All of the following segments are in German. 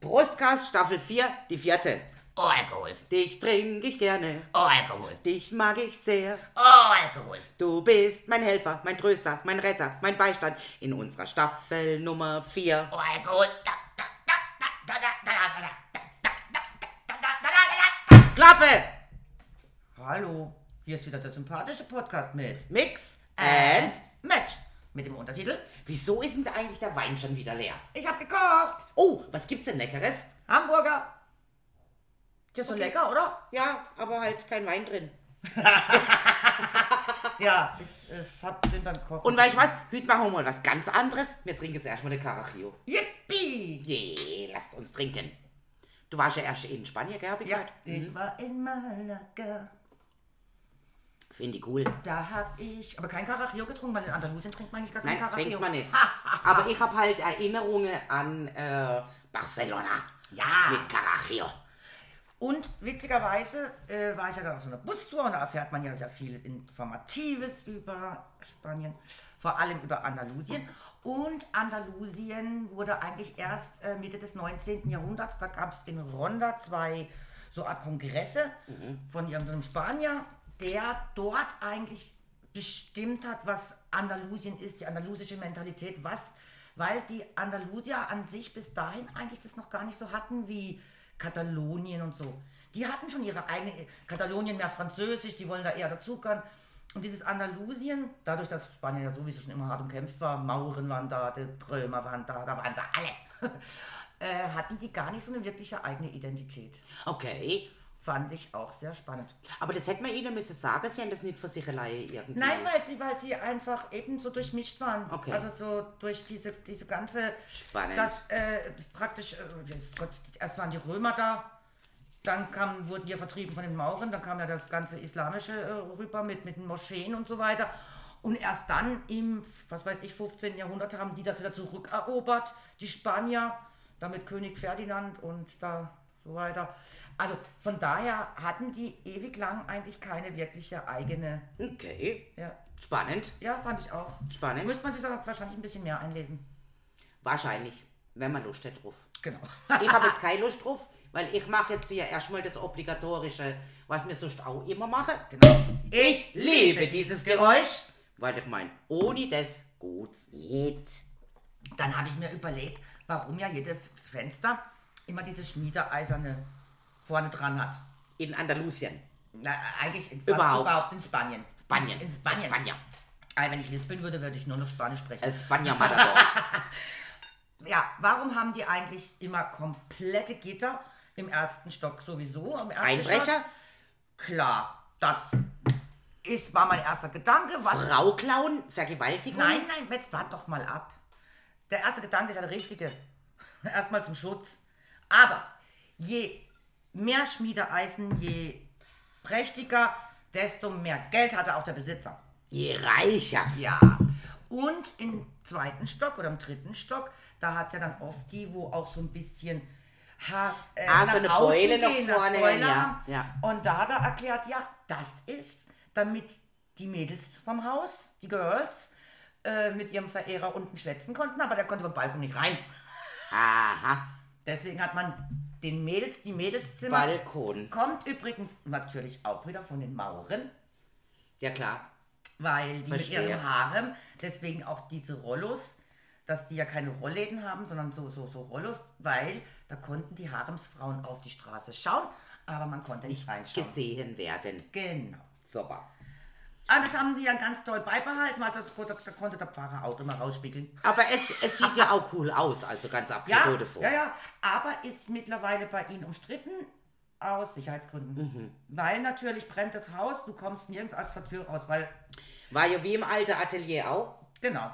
Brustgas Staffel 4, die vierte. Oh, Alkohol. Dich trinke ich gerne, Oh, Alkohol. dich mag ich sehr. Oh, Alkohol. Du bist mein Helfer, mein Tröster, mein Retter, mein Beistand in unserer Staffel Nummer 4. Oh, Alkohol. Da, da, da, da, da, da, da, da, da, da, da, da, da, da, da, da. Klappe! Hallo, hier ist wieder der sympathische Podcast mit Mix and... Match. Mit dem Untertitel Wieso ist denn da eigentlich der Wein schon wieder leer? Ich hab gekocht. Oh, was gibt's denn Leckeres? Hamburger. Ist ja so lecker, oder? Ja, aber halt kein Wein drin. Ja, ich, ich hab den beim Kochen. Und weißt du was? Heute machen wir mal was ganz anderes. Wir trinken jetzt erstmal eine Carajillo. Yippie! Je, lasst uns trinken. Du warst ja erst in Spanien, gell, hab ich Ja, gehört? ich war in Malaga. Finde ich cool. Da hab ich aber kein Carajillo getrunken, weil in Andalusien trinkt man eigentlich gar kein Nein, Carajillo. trinkt man nicht. Aber ich habe halt Erinnerungen an äh, Barcelona. Ja. Mit Carajillo. Und witzigerweise äh, war ich ja dann auf so einer Bustour und da erfährt man ja sehr viel Informatives über Spanien, vor allem über Andalusien. Und Andalusien wurde eigentlich erst äh, Mitte des 19. Jahrhunderts, da gab es in Ronda zwei so Art Kongresse von irgendeinem Spanier, der dort eigentlich bestimmt hat, was Andalusien ist, die andalusische Mentalität, was, weil die Andalusier an sich bis dahin eigentlich das noch gar nicht so hatten wie Katalonien und so. Die hatten schon ihre eigene, Katalonien mehr französisch, die wollen da eher dazugehören. Und dieses Andalusien, dadurch, dass Spanien ja sowieso schon immer hart umkämpft war, Mauren waren da, die Römer waren da, da waren sie alle, äh, hatten die gar nicht so eine wirkliche eigene Identität. Okay. Fand ich auch sehr spannend. Aber das hätte man ihnen müssen sagen, sie haben das nicht für sich alleine irgendwie. Nein, weil sie, weil sie einfach eben so durchmischt waren. Okay. Also so durch diese, diese ganze. Spannend. Das äh, praktisch, äh, jetzt Gott, erst waren die Römer da, dann kam, wurden die ja vertrieben von den Mauren, dann kam ja das ganze Islamische äh, rüber mit, mit den Moscheen und so weiter. Und erst dann im, was weiß ich, 15. Jahrhundert haben die das wieder zurückerobert, die Spanier, damit König Ferdinand und da so weiter. Also von daher hatten die ewig lang eigentlich keine wirkliche eigene Okay. ja, Spannend. ja, fand ich auch. Spannend. Müsste man sich da wahrscheinlich ein bisschen mehr einlesen. Wahrscheinlich, wenn man Lust hat drauf. Genau. Ich habe jetzt keine Lust drauf, weil ich mache jetzt hier erstmal das Obligatorische, was wir sonst auch immer machen. genau. Ich liebe dieses Geräusch, weil ich meine, ohne das geht's nicht. Dann habe ich mir überlegt, warum ja jedes Fenster immer diese schmiedeeiserne vorne dran hat. In Andalusien. Na, eigentlich in, Überhaupt. überhaupt in Spanien. Spanien. In Spanien. Spanien. Aber wenn ich lispeln würde, würde ich nur noch Spanisch sprechen. El Spanier Matador. Ja, warum haben die eigentlich immer komplette Gitter im ersten Stock sowieso? Im Erdgeschoss? Einbrecher? Klar, das ist, war mein erster Gedanke. Was Frau klauen, Vergewaltigung. Nein, nein, jetzt wart doch mal ab. Der erste Gedanke ist ja der richtige. Erstmal zum Schutz. Aber je mehr Schmiedeeisen, je prächtiger, desto mehr Geld hatte auch der Besitzer. Je reicher. Ja. Und im zweiten Stock oder im dritten Stock, da hat es ja dann oft die, wo auch so ein bisschen ha, äh, Ah, so eine außen Beule noch gehen, nach vorne, Beule ja, ja. Und da hat er erklärt, ja, das ist, damit die Mädels vom Haus, die Girls, äh, mit ihrem Verehrer unten schwätzen konnten, aber der konnte beim Balkon nicht rein. Aha. Deswegen hat man den Mädels, die Mädelszimmer. Balkon. Kommt übrigens natürlich auch wieder von den Mauren, Ja klar. weil die Verstehe. mit ihrem Harem, deswegen auch diese Rollos, dass die ja keine Rollläden haben, sondern so, so, so Rollos, weil da konnten die Haremsfrauen auf die Straße schauen, aber man konnte nicht reinschauen. Gesehen werden. Genau. Super. Ah, das haben die ja ganz toll beibehalten, weil da, konnte der Pfarrer auch immer rausspiegeln. Aber es, es sieht ja auch cool aus, also ganz Ja, abgesehen davon. ja, ja, aber ist mittlerweile bei ihnen umstritten aus Sicherheitsgründen. Weil natürlich brennt das Haus, du kommst nirgends aus der Tür raus, weil, War ja wie im alten Atelier auch. genau,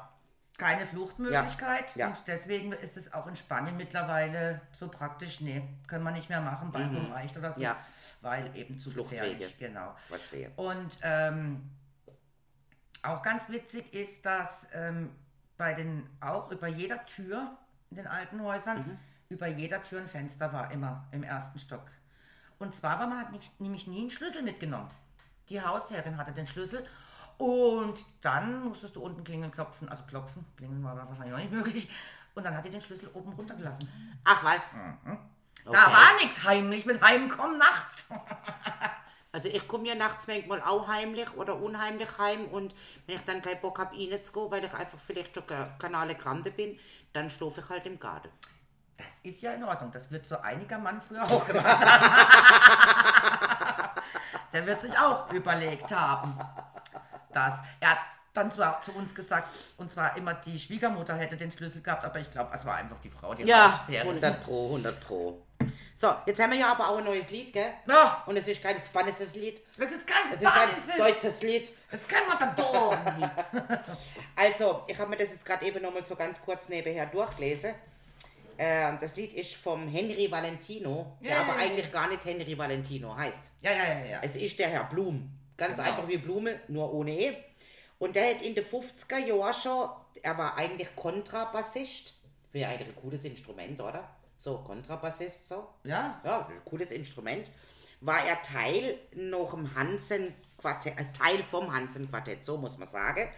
keine Fluchtmöglichkeit. Ja, ja. Und deswegen ist es auch in Spanien mittlerweile so praktisch, nee, können wir nicht mehr machen, Balkon reicht oder so. Mhm. Ja. Weil eben zu Fluchtwege. gefährlich, genau. Verstehe. Und ähm, auch ganz witzig ist, dass ähm, bei den, auch über jeder Tür in den alten Häusern, Mhm. über jeder Tür ein Fenster war immer im ersten Stock. Und zwar war man hat nicht, nämlich nie einen Schlüssel mitgenommen. Die Hausherrin hatte den Schlüssel und dann musstest du unten klingeln, klopfen, also klopfen, klingeln war da wahrscheinlich noch nicht möglich. Und dann hat die den Schlüssel oben runtergelassen. Ach was. Mhm. Da Okay. war nichts heimlich mit Heimkommen nachts. Also ich komme ja nachts manchmal auch heimlich oder unheimlich heim und wenn ich dann keinen Bock habe, reinzugehen, weil ich einfach vielleicht schon Ka- Kanale Grande bin, dann schlafe ich halt im Garten. Das ist ja in Ordnung. Das wird so einiger Mann früher auch gemacht haben. Der wird sich auch überlegt haben, dass er hat dann zwar zu uns gesagt, und zwar immer die Schwiegermutter hätte den Schlüssel gehabt, aber ich glaube, es war einfach die Frau, die Ja, rausgezehrt hat. 100 pro, 100 pro. So, jetzt haben wir ja aber auch ein neues Lied, gell? Ja, Und es ist kein spanisches Lied, das ist ganz es ist ein deutsches Lied. Das ist kein Matador-Lied. Also, ich habe mir das jetzt gerade eben nochmal so ganz kurz nebenher durchgelesen. Ähm, das Lied ist vom Henry Valentino, der Ja, aber ja, eigentlich gar nicht Henry Valentino heißt. Ja, ja, ja, ja. Es ist der Herr Blum. Ganz Genau. einfach wie Blume, nur ohne E. Und der hat in den 50er Jahren schon, er war eigentlich Kontrabassist. Wäre eigentlich ein cooles Instrument, oder? So, Kontrabassist, so. Ja, Ja, cooles Instrument. War er Teil noch im Hansen-Quartett, äh, Teil vom Hansen-Quartett, so muss man sagen.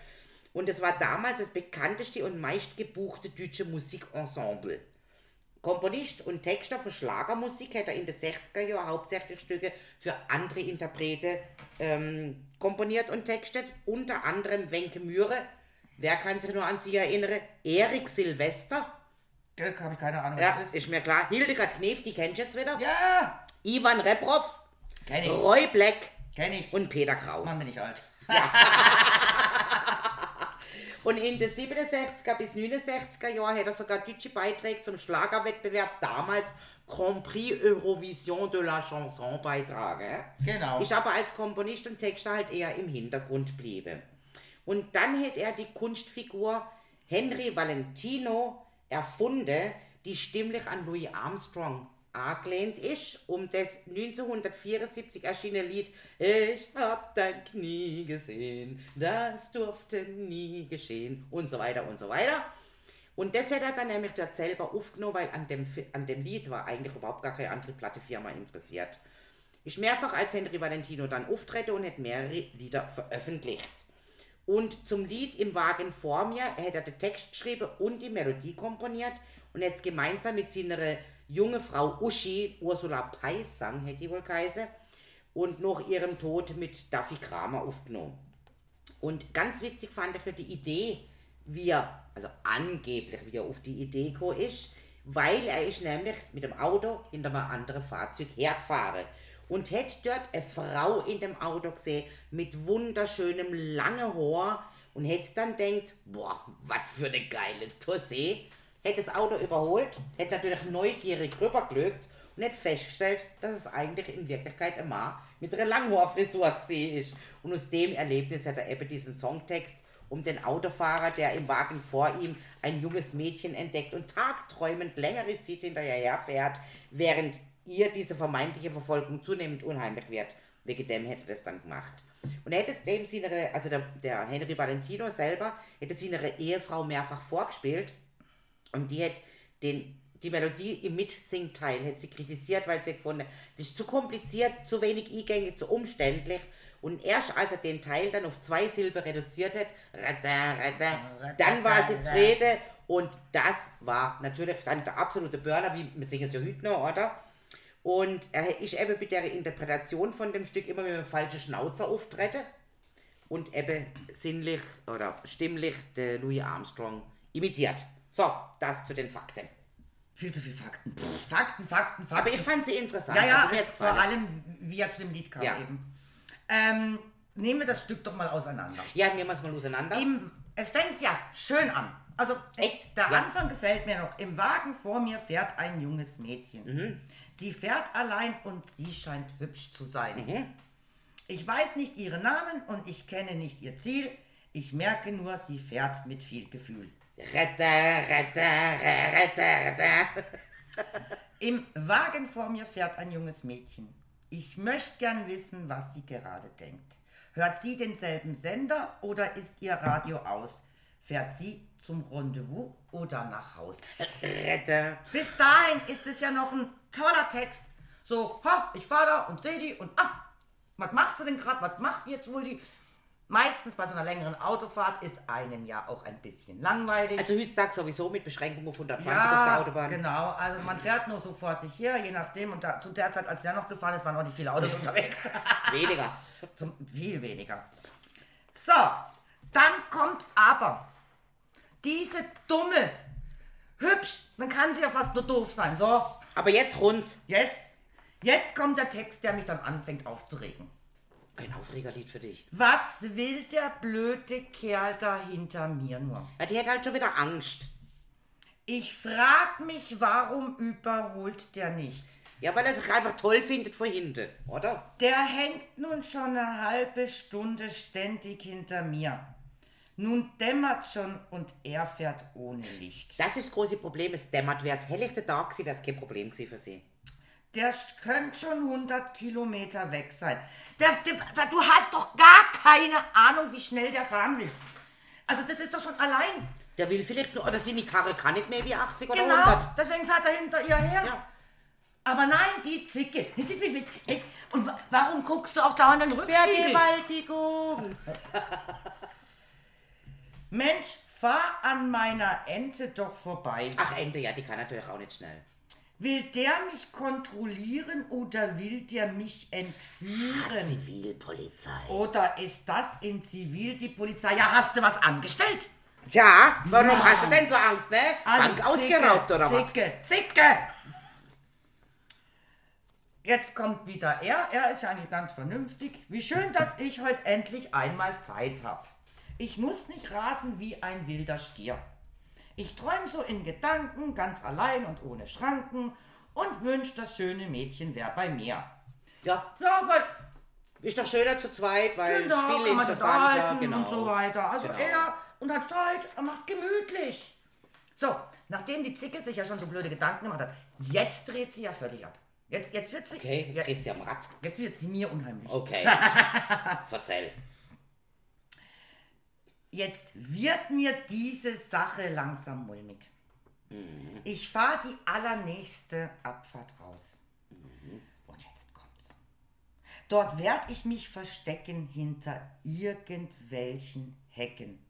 Und es war damals das bekannteste und meistgebuchte deutsche Musikensemble. Komponist und Texter für Schlagermusik hat er in den 60er Jahren hauptsächlich Stücke für andere Interprete ähm, komponiert und textet. Unter anderem Wenke Mühre, wer kann sich nur an sie erinnern? Erik Silvester, habe ich keine Ahnung, ja, was das ist. ist mir klar. Hildegard Knef, die kennst du jetzt wieder. Ja, Ivan Reprov, kenn ich. Roy Black Kenn ich. und Peter Kraus. Mann, bin ich alt. Und in den 67er bis 69er Jahren hat er sogar deutsche Beiträge zum Schlagerwettbewerb damals Grand Prix Eurovision de la Chanson beitragen. Genau. Ist aber als Komponist und Texter halt eher im Hintergrund bliebe. Und dann hat er die Kunstfigur Henry Valentino erfunden, die stimmlich an Louis Armstrong angelehnt ist, um das 1974 erschienene Lied Ich hab dein Knie gesehen, das durfte nie geschehen und so weiter und so weiter. Und das hat er dann nämlich dort selber aufgenommen, weil an dem, an dem Lied war eigentlich überhaupt gar keine andere Plattefirma interessiert. Ist mehrfach als Henry Valentino dann auftrete und hat mehrere Lieder veröffentlicht. Und zum Lied Im Wagen vor mir hat er den Text geschrieben und die Melodie komponiert und jetzt gemeinsam mit seiner junge Frau Uschi, Ursula Peissang, hätte die wohl geheißen, und nach ihrem Tod mit Duffy Kramer aufgenommen. Und ganz witzig fand ich die Idee, wie er, also angeblich, wie er auf die Idee gekommen ist, weil er ist nämlich mit dem Auto hinter einem anderen Fahrzeug hergefahren und hätte dort eine Frau in dem Auto gesehen mit wunderschönem langen Haar und hätte dann denkt, boah, was für eine geile Tossee. Hätte das Auto überholt, hätte natürlich neugierig rübergelögt und hätte festgestellt, dass es eigentlich in Wirklichkeit ein Mann mit einer Langhaarfrisur gesehen ist. Und aus dem Erlebnis hat er eben diesen Songtext um den Autofahrer, der im Wagen vor ihm ein junges Mädchen entdeckt und tagträumend längere Zeit hinterher fährt, während ihr diese vermeintliche Verfolgung zunehmend unheimlich wird. Wegen dem hätte das dann gemacht. Und er hätte es dem seine, also der, der Henry Valentino selber, hätte seine Ehefrau mehrfach vorgespielt und die hat den, die Melodie im Mitsingteil hat sie kritisiert, weil sie gefunden das ist zu kompliziert, zu wenig eingängig, zu umständlich. Und erst als er den Teil dann auf zwei Silben reduziert hat, dann war sie zufrieden. Und das war natürlich dann der absolute Burner, wie wir singen es ja heute noch, oder? Und ist eben mit der Interpretation von dem Stück immer mit einem falschen Schnauzer auftreten und eben sinnlich oder stimmlich den Louis Armstrong imitiert. So, das zu den Fakten. Viel zu viel Fakten. Pff, Fakten, Fakten, Fakten. Aber ich fand sie interessant. ja, ja, also hat's vor allem, wie er zu dem Lied kam Ja. eben. Ähm, nehmen wir das Stück doch mal auseinander. Ja, nehmen wir es mal auseinander. Im, es fängt ja schön an. Also Echt? Der Ja. Anfang gefällt mir noch. Im Wagen vor mir fährt ein junges Mädchen. Mhm. Sie fährt allein und sie scheint hübsch zu sein. Mhm. Ich weiß nicht ihren Namen und ich kenne nicht ihr Ziel. Ich merke nur, sie fährt mit viel Gefühl. Retter, retter, retter, retter. Im Wagen vor mir fährt ein junges Mädchen. Ich möchte gern wissen, was sie gerade denkt. Hört sie denselben Sender oder ist ihr Radio aus? Fährt sie zum Rendezvous oder nach Haus? Retter. Bis dahin ist es ja noch ein toller Text. So, ha, ich fahr da und sehe die und ah, was macht sie denn gerade? Was macht jetzt wohl die? Meistens bei so einer längeren Autofahrt ist einem ja auch ein bisschen langweilig. Also heutzutage sowieso mit Beschränkung auf 120 ja, auf der Autobahn. genau. Also man fährt nur so vor sich her, je nachdem. Und da, zu der Zeit, als der noch gefahren ist, waren noch nicht viele Autos unterwegs. Weniger. Zum, viel weniger. So, dann kommt aber diese dumme, hübsch, dann kann sie ja fast nur doof sein. So, Aber jetzt rund. jetzt, jetzt kommt der Text, der mich dann anfängt aufzuregen. Ein Aufregerlied für dich. Was will der blöde Kerl da hinter mir nur? Ja, die hat halt schon wieder Angst. Ich frag mich, warum überholt der nicht? Ja, weil er sich einfach toll findet von hinten, oder? Der hängt nun schon eine halbe Stunde ständig hinter mir. Nun dämmert schon und er fährt ohne Licht. Das ist das große Problem. Es dämmert. Wäre es helllichter Tag gewesen, wäre es kein Problem gewesen für sie. Der könnte schon 100 Kilometer weg sein. Der, der, der, du hast doch gar keine Ahnung, wie schnell der fahren will. Also das ist doch schon allein. Der will vielleicht nur, oder seine Karre kann nicht mehr wie 80 oder Genau, 100. deswegen fährt er hinter ihr her. Ja. Aber nein, die Zicke. Und wa- warum guckst du auch dauernd den Rückspiegel? Vergewaltigung. Mensch, fahr an meiner Ente doch vorbei. Ach, Ente, ja, die kann natürlich auch nicht schnell. Will der mich kontrollieren oder will der mich entführen? Zivilpolizei. Oder ist das in Zivil die Polizei? Ja, hast du was angestellt? Tja, warum Mann. hast du denn so Angst, ne? Bank ausgeraubt oder was? Also Zicke, Zicke! Jetzt kommt wieder er. Er ist ja eigentlich ganz vernünftig. Wie schön, dass ich heute endlich einmal Zeit habe. Ich muss nicht rasen wie ein wilder Stier. Ich träume so in Gedanken, ganz allein und ohne Schranken und wünsch, das schöne Mädchen wäre bei mir. Ja, Ja, weil ist doch schöner zu zweit, weil Genau, es viel interessanter, genau. und so weiter. Also Genau. er und hat Zeit, er macht gemütlich. So, nachdem die Zicke sich ja schon so blöde Gedanken gemacht hat, jetzt dreht sie ja völlig ab. Jetzt, jetzt wird sie, Okay, jetzt jetzt, dreht sie am Rad. jetzt wird sie mir unheimlich. Okay. Verzähl. Jetzt wird mir diese Sache langsam mulmig. Mhm. Ich fahre die allernächste Abfahrt raus. Mhm. Und jetzt kommt's. Dort werde ich mich verstecken hinter irgendwelchen Hecken.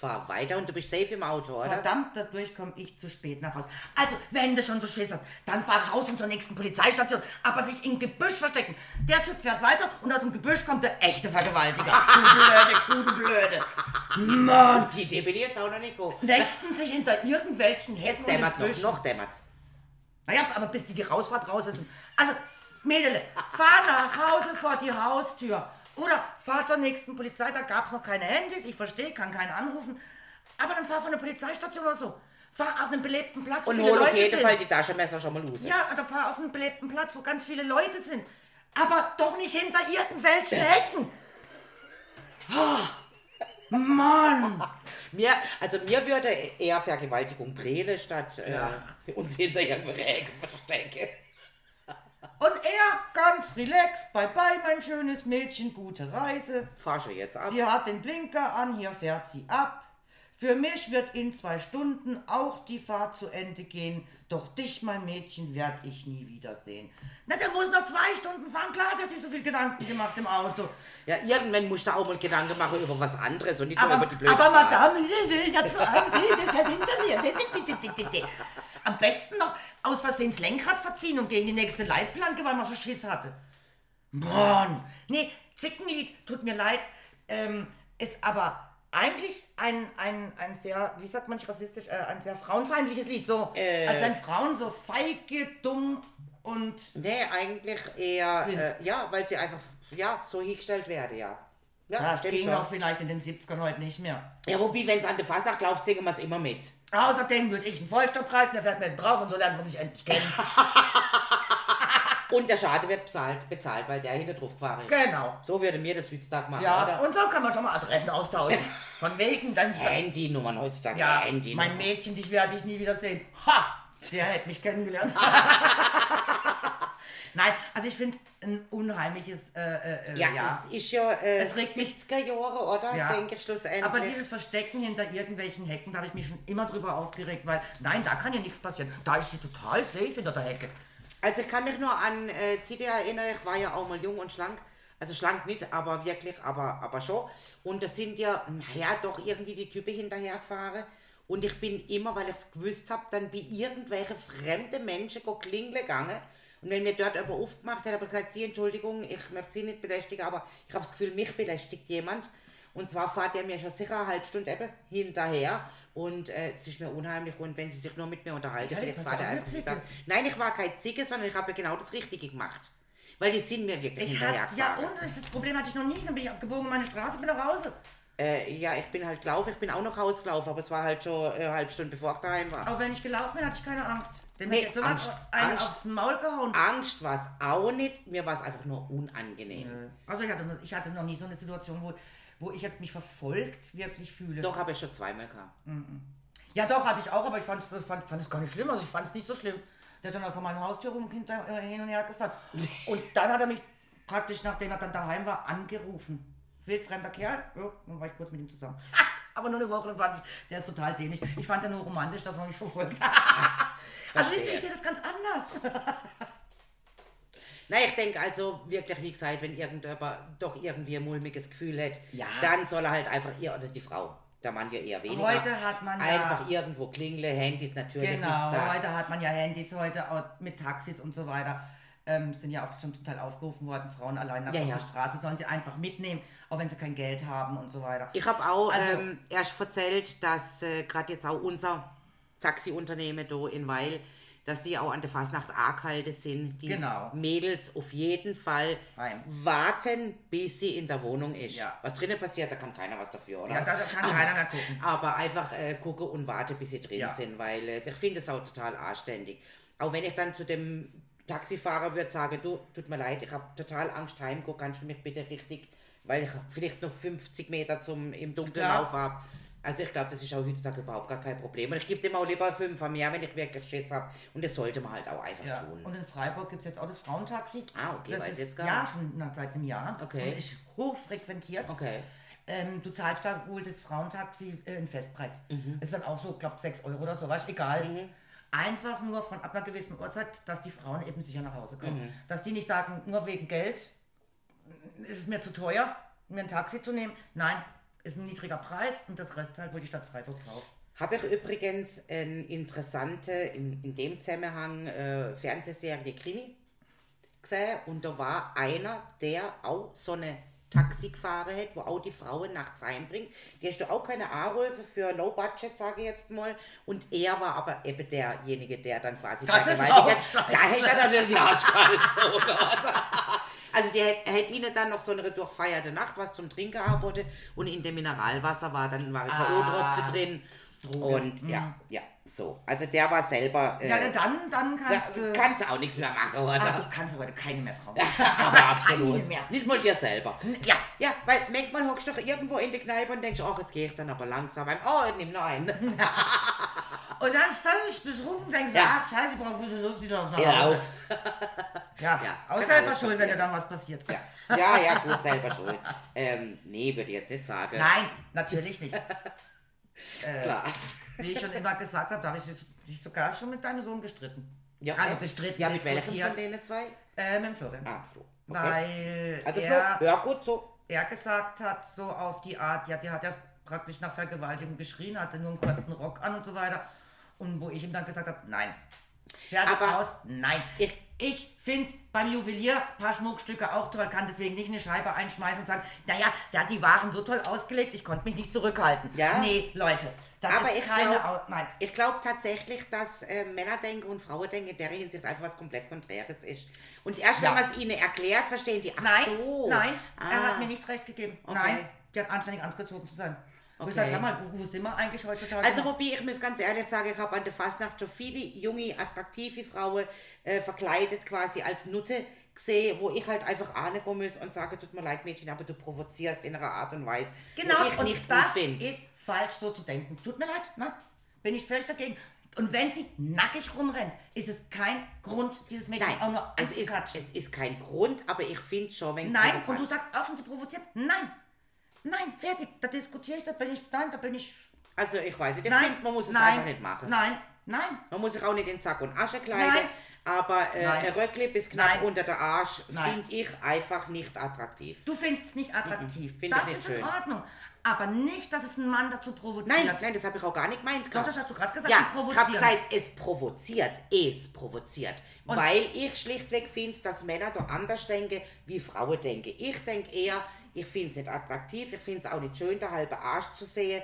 Fahr weiter und du bist safe im Auto, oder? Verdammt, dadurch komme ich zu spät nach Hause. Also, wenn du schon so Schiss hast, dann fahr raus und zur nächsten Polizeistation, aber sich im Gebüsch verstecken. Der Typ fährt weiter und aus dem Gebüsch kommt der echte Vergewaltiger. du blöde, du blöde. Mann! Die Idee bin ich jetzt auch noch nicht gekommen. Nächten sich hinter irgendwelchen Es Hecken dämmert noch, noch dämmert's. Naja, aber bis die die Rausfahrt raus ist. Also, Mädele, fahr nach Hause vor die Haustür. Oder fahr zur nächsten Polizei, da gab es noch keine Handys, ich verstehe, kann keinen anrufen. Aber dann fahr von der Polizeistation oder so. Fahr auf einen belebten Platz, wo Und viele hol auf Leute jeden sind. Fall die Taschenmesser schon mal los. Ja, oder fahr auf einen belebten Platz, wo ganz viele Leute sind. Aber doch nicht hinter irgendwelchen Hecken. Oh, Mann! Mir, also mir würde eher Vergewaltigung Brele statt äh, uns hinter irgendwelche Ecke verstecken. Und er ganz relaxed, bye bye, mein schönes Mädchen, gute Reise. Fahr schon jetzt ab. Sie hat den Blinker an, hier fährt sie ab. Für mich wird in zwei Stunden auch die Fahrt zu Ende gehen, doch dich, mein Mädchen, werd ich nie wiedersehen. Na, der muss noch zwei Stunden fahren, klar, hat er sich so viel Gedanken gemacht im Auto. Ja, irgendwann musst du auch mal Gedanken machen über was anderes und nicht nur Aber, über die blöde aber Fahrt. Madame, ich hab so Angst, der fährt hinter mir. Am besten noch aus Versehen das Lenkrad verziehen und gegen die nächste Leitplanke, weil man so Schiss hatte. Mann! Nee, Zickenlied, tut mir leid, ähm, ist aber eigentlich ein, ein, ein sehr, wie sagt man nicht rassistisch, äh, ein sehr frauenfeindliches Lied. So, Äh. als wenn Frauen so feige, dumm und Nee, eigentlich eher, äh, ja, weil sie einfach, ja, so hingestellt werden, ja. Ja, das stimmt ging schon. auch vielleicht in den 70ern heute nicht mehr. Ja, wobei, wenn es an der Fasnacht läuft, singen wir es immer mit. Außerdem würde ich einen Vollstopp reißen, der fährt mir drauf und so lernt man sich endlich kennen. Und der Schade wird bezahlt, bezahlt weil der hinter drauf gefahren ist. genau. So würde mir das heutzutage machen, Ja, oder? und so kann man schon mal Adressen austauschen. Von wegen, dann. Handynummern heutzutage, Ja, Handynummern. mein Mädchen, dich werde ich nie wieder sehen. Ha! Der hätte mich kennengelernt. Nein, also ich finde es ein unheimliches, äh, äh, Ja, ja. es ist ja äh, Es regt mich- 70er Jahre, oder? Ja. Denke ich schlussendlich. Aber dieses Verstecken hinter irgendwelchen Hecken, da habe ich mich schon immer drüber aufgeregt, weil, nein, da kann ja nichts passieren. Da ist sie total safe hinter der Hecke. Also ich kann mich nur an äh, CD erinnern, ich war ja auch mal jung und schlank, Also schlank nicht, aber wirklich, aber, aber schon. Und das sind ja, naja, doch irgendwie die Typen hinterhergefahren. Und ich bin immer, weil ich es gewusst habe, dann bei irgendwelche fremde Menschen go klingeln gegangen. Und wenn mir dort jemand aufgemacht hat, habe ich gesagt, Sie, Entschuldigung, ich möchte Sie nicht belästigen, aber ich habe das Gefühl, mich belästigt jemand. Und zwar fährt er mir schon sicher eine halbe Stunde eben hinterher. Und äh, es ist mir unheimlich. Und wenn sie sich nur mit mir unterhalten, Ja, vielleicht fährt er einfach. Zicke. Nein, ich war keine Zicke, sondern ich habe genau das Richtige gemacht. Weil die sind mir wirklich Ich hab, hinterher ja, und das Problem hatte ich noch nie. Dann bin ich abgebogen in meine Straße, bin nach Hause. Äh, ja, ich bin halt gelaufen, ich bin auch noch rausgelaufen, aber es war halt schon äh, eine halbe Stunde bevor ich daheim war. Auch wenn ich gelaufen bin, hatte ich keine Angst. Dem Nee, nee, jetzt sowas Angst- einen Angst- aufs Maul gehauen. Angst war es auch nicht, mir war es einfach nur unangenehm. Also ich hatte, noch- ich hatte noch nie so eine Situation, wo, wo ich jetzt mich verfolgt wirklich fühle. Doch, habe ich schon zweimal gehabt. Ja doch, hatte ich auch, aber ich fand, fand, fand es gar nicht schlimm. Also ich fand es nicht so schlimm. Der ist dann halt von meiner Haustür rum hinter, äh, hin und her gefahren. Und dann hat er mich praktisch, nachdem er dann daheim war, angerufen. Wildfremder Kerl. Ja, dann war ich kurz mit ihm zusammen. Aber nur eine Woche fand ich, der ist total dämlich. Ich fand es ja nur romantisch, dass man mich verfolgt. also du, ich sehe das ganz anders. Nein, ich denke also wirklich, wie gesagt, wenn irgendjemand doch irgendwie ein mulmiges Gefühl hat, Ja. dann soll er halt einfach ihr oder die Frau, der Mann ja eher weniger. Heute hat man ja- Einfach irgendwo klingeln, Handys natürlich. Genau, heute hat man ja Handys, heute auch mit Taxis und so weiter. Ähm, sind ja auch schon Teil aufgerufen worden, Frauen allein nach Ja, auf ja. der Straße sollen sie einfach mitnehmen, auch wenn sie kein Geld haben und so weiter. Ich habe auch Also- ähm, erst erzählt, dass äh, gerade jetzt auch unser Taxiunternehmen da in Weil, dass die auch an der Fasnacht angehalten sind. Die Genau. Mädels auf jeden Fall Heim. warten, bis sie in der Wohnung ist. Ja. Was drinnen passiert, da kann keiner was dafür, oder? Ja, da kann keiner mehr gucken. Aber einfach äh, gucke und warte, bis sie drin Ja. sind, weil äh, ich finde es auch total anständig. Auch wenn ich dann zu dem Taxifahrer würde sagen, du, tut mir leid, ich habe total Angst heimgehen, kannst du mich bitte richtig, weil ich vielleicht noch 50 Meter zum im Dunkeln Ja. Lauf habe. Also ich glaube, das ist auch heutzutage überhaupt gar kein Problem. Und ich gebe dem auch lieber fünf mehr, wenn ich wirklich Schiss habe. Und das sollte man halt auch einfach Ja. tun. Und in Freiburg gibt es jetzt auch das Frauentaxi. Ah, okay, das weiß ist jetzt gar Ja, nicht. schon nach, seit einem Jahr. Okay. Und ist hochfrequentiert. Okay. Ähm, du zahlst da wohl das Frauentaxi äh, in Festpreis. Mhm. Ist dann auch so, glaube 6 Euro oder so, was egal. Einfach nur von ab einer gewissen Uhrzeit, dass die Frauen eben sicher nach Hause kommen. Mhm. Dass die nicht sagen, nur wegen Geld ist es mir zu teuer, mir ein Taxi zu nehmen. Nein, ist ein niedriger Preis und das Rest halt wohl die Stadt Freiburg drauf. Habe ich übrigens eine interessante, in, in dem Zusammenhang, äh, Fernsehserie Krimi gesehen und da war einer, der auch so eine Taxi gefahren hat, wo auch die Frauen nachts heimbringt. Die hast du auch keine Anrufe für Low Budget, sage ich jetzt mal. Und er war aber eben derjenige, der dann quasi Das ist vergewaltigt auch hat. Da hätte er natürlich die Arschkarte so Gott. Also der hätte hätte ihnen dann noch so eine durchfeierte Nacht was zum Trinken angeboten und in dem Mineralwasser war dann war K.O.-Tropfen Ah. drin. Und ja, ja, so. Also der war selber. Äh, Ja, dann, dann kannst da du. kannst du auch nichts mehr machen, oder? Ach, du kannst heute keine mehr trauen. Aber absolut. Mehr. Nicht mal dir selber. Ja. Ja, weil manchmal hockst du doch irgendwo in der Kneipe und denkst, ach, jetzt gehe ich dann aber langsam. heim. Oh, ich nimm noch einen. Und dann völlig betrunken denkst du, Ja. ach scheiße, ich brauche frische Luft, die nach Ja, auf. Ja, Ja, auch selber schuld, wenn dir dann was passiert. Ja, ja, gut, selber schuld. Ähm, nee, würde ich jetzt nicht sagen. Nein, natürlich nicht. Klar. Wie ich schon immer gesagt habe, da habe ich dich sogar schon mit deinem Sohn gestritten. Ja, also gestritten, Ja, mit welchem von denen zwei? Äh, mit dem Florian. Ah, Flo. Okay. Weil Also er, Flo, ja gut, so. er gesagt hat, so auf die Art, ja, der hat ja praktisch nach Vergewaltigung geschrien, hatte nur einen kurzen Rock an und so weiter. Und wo ich ihm dann gesagt habe, nein. Fertig Aber aus, nein. ich- Ich, finde beim Juwelier ein paar Schmuckstücke auch toll, kann deswegen nicht eine Scheibe einschmeißen und sagen, naja, hat die Waren so toll ausgelegt, ich konnte mich nicht zurückhalten. Ja. Nee, Leute, das Aber ist ich keine glaub- Au Nein. Ich glaube tatsächlich, dass äh, Männer denken und Frauen denken in der Hinsicht einfach was komplett Konträres ist. Und erst Ja. wenn man es ihnen erklärt, verstehen die, ach Nein, so. nein, er Ah. hat mir nicht recht gegeben. Okay. Nein, die hat anständig angezogen zu sein. Und ich Okay. sag, mal, wo, wo sind wir eigentlich heutzutage? Also wobei ich muss ganz ehrlich sagen, ich habe an der Fastnacht schon viele junge, attraktive Frauen äh, verkleidet quasi als Nutte gesehen, wo ich halt einfach angehen muss und sage, tut mir leid Mädchen, aber du provozierst in einer Art und Weise, Genau, wo ich und nicht das gut finde. ist falsch so zu denken. Tut mir leid, nein, bin ich völlig dagegen. Und wenn sie nackig rumrennt, ist es kein Grund, dieses Mädchen Nein, auch nur es ist, es ist kein Grund, aber ich finde schon, wenn Nein, und du sagst auch schon, sie provoziert. Nein, nein, fertig, da diskutiere ich, da bin ich, nein, da bin ich, Also ich weiß nicht, ich nein, finde, man muss es nein, einfach nicht machen. Nein, nein, Man muss sich auch nicht in Sack und Asche kleiden, Nein. aber äh, Nein. ein Röckli bis knapp Nein. unter der Arsch Nein. finde ich einfach nicht attraktiv. Du findest es nicht attraktiv. Finde das ich nicht ist in schön. Ordnung. Aber nicht, dass es einen Mann dazu provoziert. Nein, nein, das habe ich auch gar nicht gemeint. Doch, das hast du gerade gesagt. Ja, die ich habe gesagt, es provoziert. Es provoziert. Weil ich schlichtweg finde, dass Männer da anders denken, wie Frauen denken. Ich denke eher, ich finde es nicht attraktiv, ich finde es auch nicht schön, der halbe Arsch zu sehen.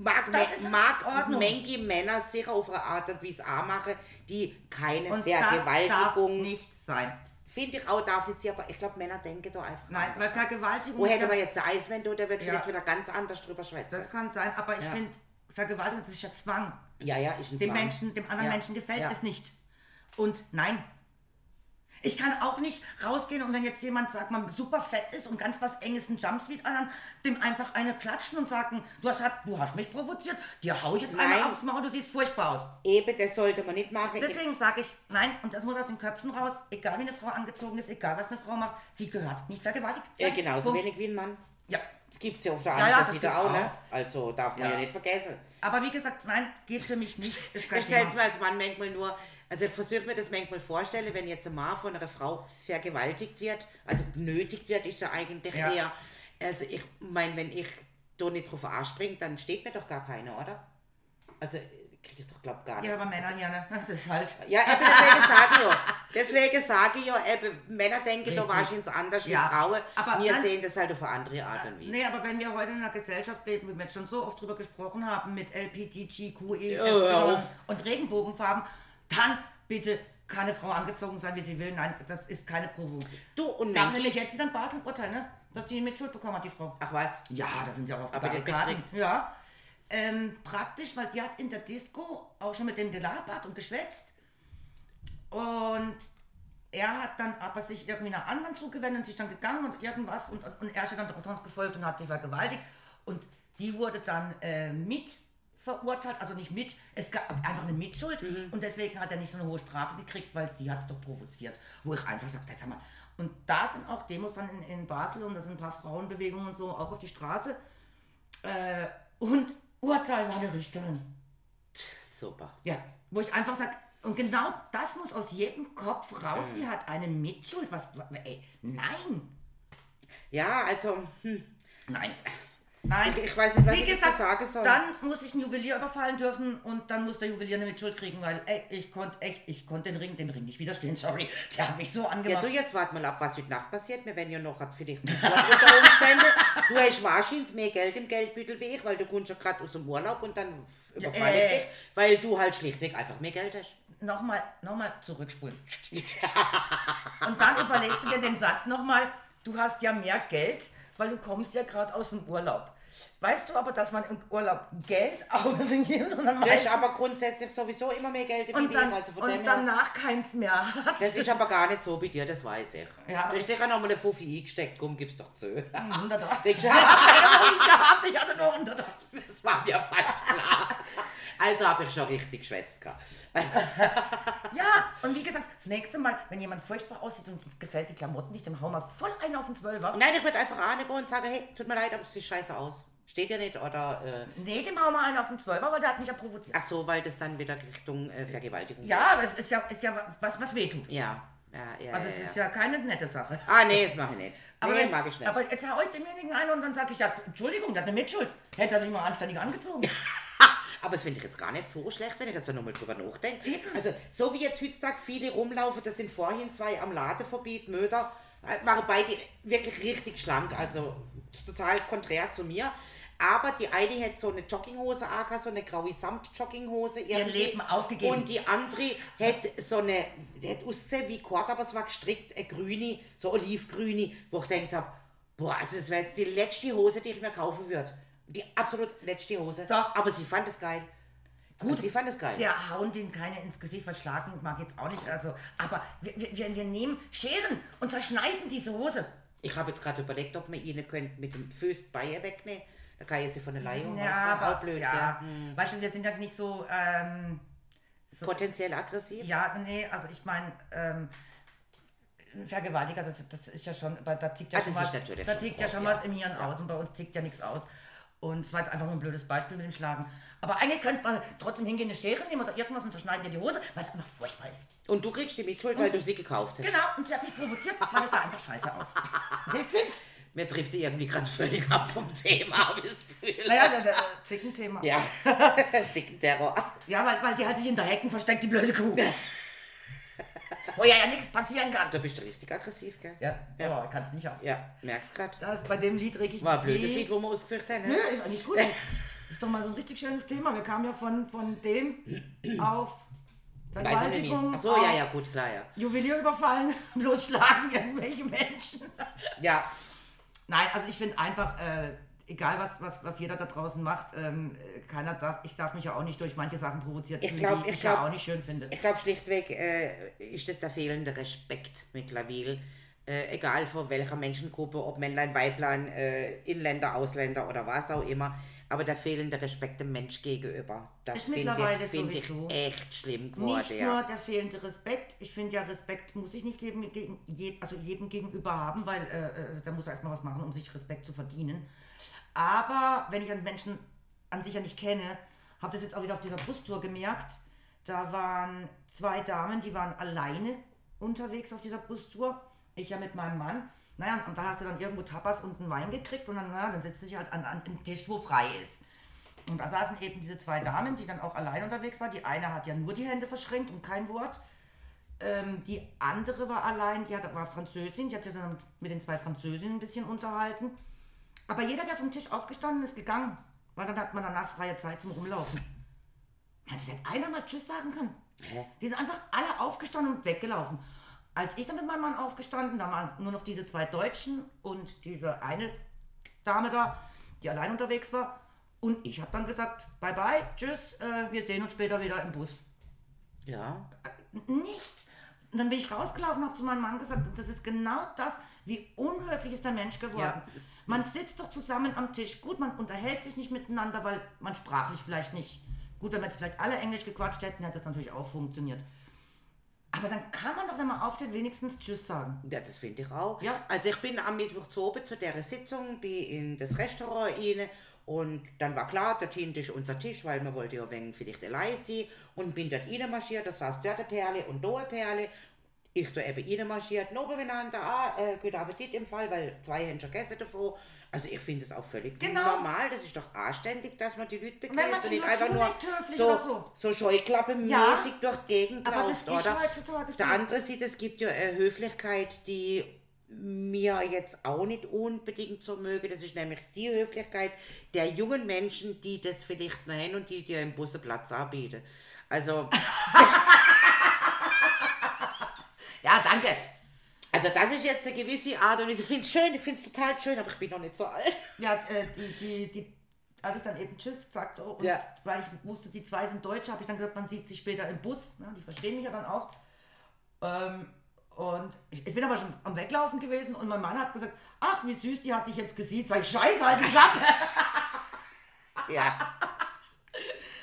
Mag, me- mag manche Männer sicher auf eine Art und Weise auch machen, die keine Und das darf Vergewaltigung. nicht sein. Finde ich auch, darf nicht sein, aber ich glaube, Männer denken da einfach. Nein, weil Vergewaltigung Wo ist hätte man jetzt der Eismann da, der wird Ja. vielleicht wieder ganz anders drüber schwätzen. Das kann sein, aber ich Ja. finde, Vergewaltigung das ist ja Zwang. ja, ja, ist ein Dem Zwang. Menschen, dem anderen Ja. Menschen gefällt es nicht. Und nein. Ich kann auch nicht rausgehen und wenn jetzt jemand, sagt mal, super fett ist und ganz was Enges, ein Jumpsuit an, dem einfach eine klatschen und sagen, du hast, du hast mich provoziert, dir hau ich jetzt Nein. eine aufs Maul, du siehst furchtbar aus. Eben, das sollte man nicht machen. Deswegen sage ich, nein, und das muss aus den Köpfen raus, egal wie eine Frau angezogen ist, egal was eine Frau macht, sie gehört nicht vergewaltigt. Ja, genauso Punkt. wenig wie ein Mann. Ja, Das gibt es ja auf der Ja, anderen ja, das Seite gibt's auch, ne? auch. Also darf man Ja. ja, nicht vergessen. aber wie gesagt, nein, geht für mich nicht. Ich stelle es mir als Mann manchmal nur, also ich versuche mir das manchmal vorstellen, wenn jetzt ein Mann von einer Frau vergewaltigt wird, also genötigt wird, ist ja eigentlich Ja. eher, also ich meine, wenn ich da nicht drauf anspringe, dann steht mir doch gar keiner, oder? Also kriege ich doch, glaub gar nicht. Ja, aber Männer ja, ne? Das ist halt. Ja, eben deswegen sage ich ja. Deswegen sage ich ja, eben, Männer denken da wahrscheinlich anders wie Ja, Frauen. aber Wir dann- sehen das halt auf eine andere Art und Weise. Nee, aber wenn wir heute in einer Gesellschaft leben, wie wir jetzt schon so oft drüber gesprochen haben, mit LPTGQE auf. und Regenbogenfarben, dann bitte keine Frau angezogen sein, wie sie will. Nein, das ist keine Provokation. Du und Gab Menki. nämlich jetzt wieder ein Basel-Urteil, ne? Dass die mit Schuld bekommen hat, die Frau. Ach was? Ja, da sind sie auch auf Aber der die Barrikaden. Ja. Ähm, praktisch, weil die hat in der Disco auch schon mit dem gelabert und geschwätzt. Und er hat dann aber sich irgendwie einer anderen zugewendet und sich dann gegangen und irgendwas und, und er ist dann doch gefolgt und hat sie vergewaltigt. Und die wurde dann äh, mit verurteilt, also nicht mit, es gab einfach eine Mitschuld und deswegen hat er nicht so eine hohe Strafe gekriegt, weil sie hat es doch provoziert. Wo ich einfach sage, sag mal, und da sind auch Demos dann in, in Basel und da sind ein paar Frauenbewegungen und so auch auf die Straße. Äh, und Urteil war eine Richterin. Super. Ja, wo ich einfach sage, und genau das muss aus jedem Kopf raus. Sie hat eine Mitschuld. Was, ey, nein, Ja, also, hm, nein, nein. ich, ich weiß nicht, was Wie ich gesagt, sagen soll. dann muss ich einen Juwelier überfallen dürfen und dann muss der Juwelier eine Mitschuld kriegen, weil, ey, ich konnte echt, ich konnte den Ring, dem Ring nicht widerstehen, sorry. Der hat mich so ja, angemacht. du, jetzt wart mal ab, was heute Nacht passiert. Wir werden ja noch nicht vor unter Umständen. Du hast wahrscheinlich mehr Geld im Geldbüttel wie ich, weil du kommst ja gerade aus dem Urlaub und dann überfalle äh. ich dich, weil du halt schlichtweg einfach mehr Geld hast. nochmal nochmal zurückspulen. Und dann überlegst du dir den Satz nochmal, du hast ja mehr Geld, weil du kommst ja gerade aus dem Urlaub. Weißt du aber, dass man im Urlaub Geld ausgibt und dann, hast meist- aber grundsätzlich sowieso immer mehr Geld wie und dann, also von und danach keins mehr hat. Das ist aber gar nicht so bei dir, das weiß ich. Ja, du hast sicher noch mal eine Fuffi eingesteckt, komm, gib's doch zu. 100 Denkst du, Ich habe nichts gehabt, ich hatte nur 100 Das war mir fast klar. Also habe ich schon richtig geschwätzt. Ja, und wie gesagt, das nächste Mal, wenn jemand furchtbar aussieht und gefällt die Klamotten nicht, dann hau mal voll einen auf den Zwölfer. Nein, ich würde einfach angehen und sagen, hey, tut mir leid, aber es sieht scheiße aus. Steht ja nicht oder... Äh, Nee, dem hau mal einen auf den Zwölfer, weil der hat mich ja provoziert. ach so, weil das dann wieder Richtung äh, Vergewaltigung Ja, aber es ist ja, ist ja was, was wehtut. geht. Ja. Ja, ja, Also ja, es ist ja. ja keine nette Sache. Ah, nee, das mache ich nicht. Aber, nee, mag ich nicht. aber jetzt hau ich demjenigen ein und dann sage ich, ja, Entschuldigung, der hat eine Mitschuld. Hätte er sich mal anständig angezogen. Aber das finde ich jetzt gar nicht so schlecht, wenn ich jetzt nochmal drüber nachdenke. Also, so wie jetzt heutzutage viele rumlaufen, das sind vorhin zwei am Ladeverbiet, Möder, äh, waren beide wirklich richtig schlank, also total konträr zu mir. Aber die eine hat so eine Jogginghose angehabt, so eine graue Samt-Jogginghose. irgendwie. Leben aufgegeben. Und die andere hat so eine, die hat ausgesehen wie Kord, aber es war gestrickt, eine grüne, so olivgrüne, wo ich gedacht habe, boah, also das wäre jetzt die letzte Hose, die ich mir kaufen würde. Die absolut letzte Hose. Doch. Aber sie fand es geil. Gut, sie fand es geil. Der hauen den keine ins Gesicht, weil schlagen mag jetzt auch nicht. Also, aber wir, wir, wir- nehmen Scheren und zerschneiden diese Hose. Ich habe jetzt gerade überlegt, ob man ihnen könnte mit dem Füß Beine wegnehmen. Da kann ich sie von der Leihung Ja, weißt du, aber auch blöd, ja, gell? weißt du, wir sind ja nicht so, ähm, Potenziell aggressiv. ja, nee, also ich meine, ähm, Vergewaltiger, das, das ist ja schon, da, da tickt ja Ah, schon was, natürlich da schon tickt ja schon ja. was im Hirn aus und bei uns tickt ja nichts aus. Und es war jetzt einfach nur ein blödes Beispiel mit dem Schlagen. Aber eigentlich könnte man trotzdem hingehen, eine Schere nehmen oder irgendwas und zerschneiden dir die Hose, weil es einfach furchtbar ist. Und du kriegst die Mitschuld, weil du sie gekauft hast. Genau, und sie hat mich provoziert, weil es sah einfach scheiße aus. Mir trifft die irgendwie gerade völlig ab vom Thema, habe ich das Gefühl. Naja, das ist ein Zickenthema. Ja, Zickenterror. Ja, weil, weil die hat sich hinter Hecken versteckt, die blöde Kuh. Wo ja, ja nichts passieren kann. Da bist du richtig aggressiv, gell? Ja, Ja. ja. kann es nicht haben. Ja, merkst grad. Das, bei dem Lied reg ich War ein mich blödes Lied, wo wir ausgesucht haben. Nö, Ne? ist eigentlich gut. Ist doch mal so ein richtig schönes Thema. Wir kamen ja von, von dem auf. Vergewaltigung, Ach so, auf ja, ja, gut, klar, ja. Juwelier überfallen, bloß schlagen irgendwelche Menschen. Ja, Nein, also ich finde einfach, äh, egal was, was, was jeder da draußen macht, ähm, äh, keiner darf, ich darf mich ja auch nicht durch manche Sachen provoziert Ich fühlen, glaub- die ich ich ja glaub- auch nicht schön finde. ich glaube schlichtweg äh, ist das der fehlende Respekt mittlerweile. Äh, egal von welcher Menschengruppe, ob Männlein, Weiblein, äh, Inländer, Ausländer oder was auch immer. Aber der fehlende Respekt dem Mensch gegenüber. Das finde ich, find ich echt schlimm geworden. Nicht ja. nur der fehlende Respekt. Ich finde ja, Respekt muss ich nicht gegen, gegen also jedem gegenüber haben, weil äh, äh, da muss er erstmal was machen, um sich Respekt zu verdienen. Aber wenn ich einen Menschen an sich ja nicht kenne, habe das jetzt auch wieder auf dieser Bustour gemerkt. Da waren zwei Damen, die waren alleine unterwegs auf dieser Bustour. Ich ja mit meinem Mann. Naja, und da hast du dann irgendwo Tapas und einen Wein gekriegt und dann, naja, dann sitzt du halt an, dem Tisch, wo frei ist. Und da saßen eben diese zwei Damen, die dann auch allein unterwegs war. Die eine hat ja nur die Hände verschränkt und kein Wort. Ähm, die andere war allein, die hat, war Französin, die hat sich dann mit den zwei Französinnen ein bisschen unterhalten. Aber jeder, der vom Tisch aufgestanden ist, gegangen. Weil dann hat man danach freie Zeit zum Rumlaufen. Du, hätte einer mal Tschüss sagen können? Hä? Die sind einfach alle aufgestanden und weggelaufen. Als ich dann mit meinem Mann aufgestanden, da waren nur noch diese zwei Deutschen und diese eine Dame da, die allein unterwegs war. Und ich habe dann gesagt, bye bye, tschüss, äh, wir sehen uns später wieder im Bus. Ja. Nichts. Und dann bin ich rausgelaufen und habe zu meinem Mann gesagt, das ist genau das, wie unhöflich ist der Mensch geworden. Ja. Man sitzt doch zusammen am Tisch. Gut, man unterhält sich nicht miteinander, weil man sprachlich vielleicht nicht. Gut, wenn wir jetzt vielleicht alle Englisch gequatscht hätten, hätte das natürlich auch funktioniert. Aber dann kann man doch, wenn man aufsteht, wenigstens Tschüss sagen. Ja, das finde ich auch. Ja. Also ich bin am Mittwoch zu oben zu der Sitzung, bin in das Restaurant rein und dann war klar, hinten ist unser Tisch, weil man wollte ja wenig vielleicht allein sein und bin dort reinmarschiert, da saß dort eine Perle und da eine Perle. Ich da eben reinmarschiert, noch beieinander, ah, äh, guten Appetit im Fall, weil zwei haben schon gegessen davon. Also ich finde es auch völlig Genau. normal, das ist doch anständig, dass man die Leute begrüßt und nicht einfach nur so, so. so scheuklappenmäßig Ja, durch die Gegend aber das läuft, ist oder? heutzutage der so. anderen Seite, es gibt ja eine Höflichkeit, die mir jetzt auch nicht unbedingt so möge. Das ist nämlich die Höflichkeit der jungen Menschen, die das vielleicht noch haben und die dir im Bus einen Platz anbieten. Also, Ja, danke. also das ist jetzt eine gewisse Art und ich finde es schön, ich finde es total schön, aber ich bin noch nicht so alt. Ja, äh, die, die, die, als ich dann eben Tschüss gesagt habe, und Ja. weil ich wusste, die zwei sind Deutsche, habe ich dann gesagt, man sieht sich später im Bus. Ja, die verstehen mich ja dann auch. Ähm, und ich, ich bin aber schon am Weglaufen gewesen und mein Mann hat gesagt, ach, wie süß, die hat dich jetzt gesiezt. Sag ich, scheiße, halt die Klappe. Ja.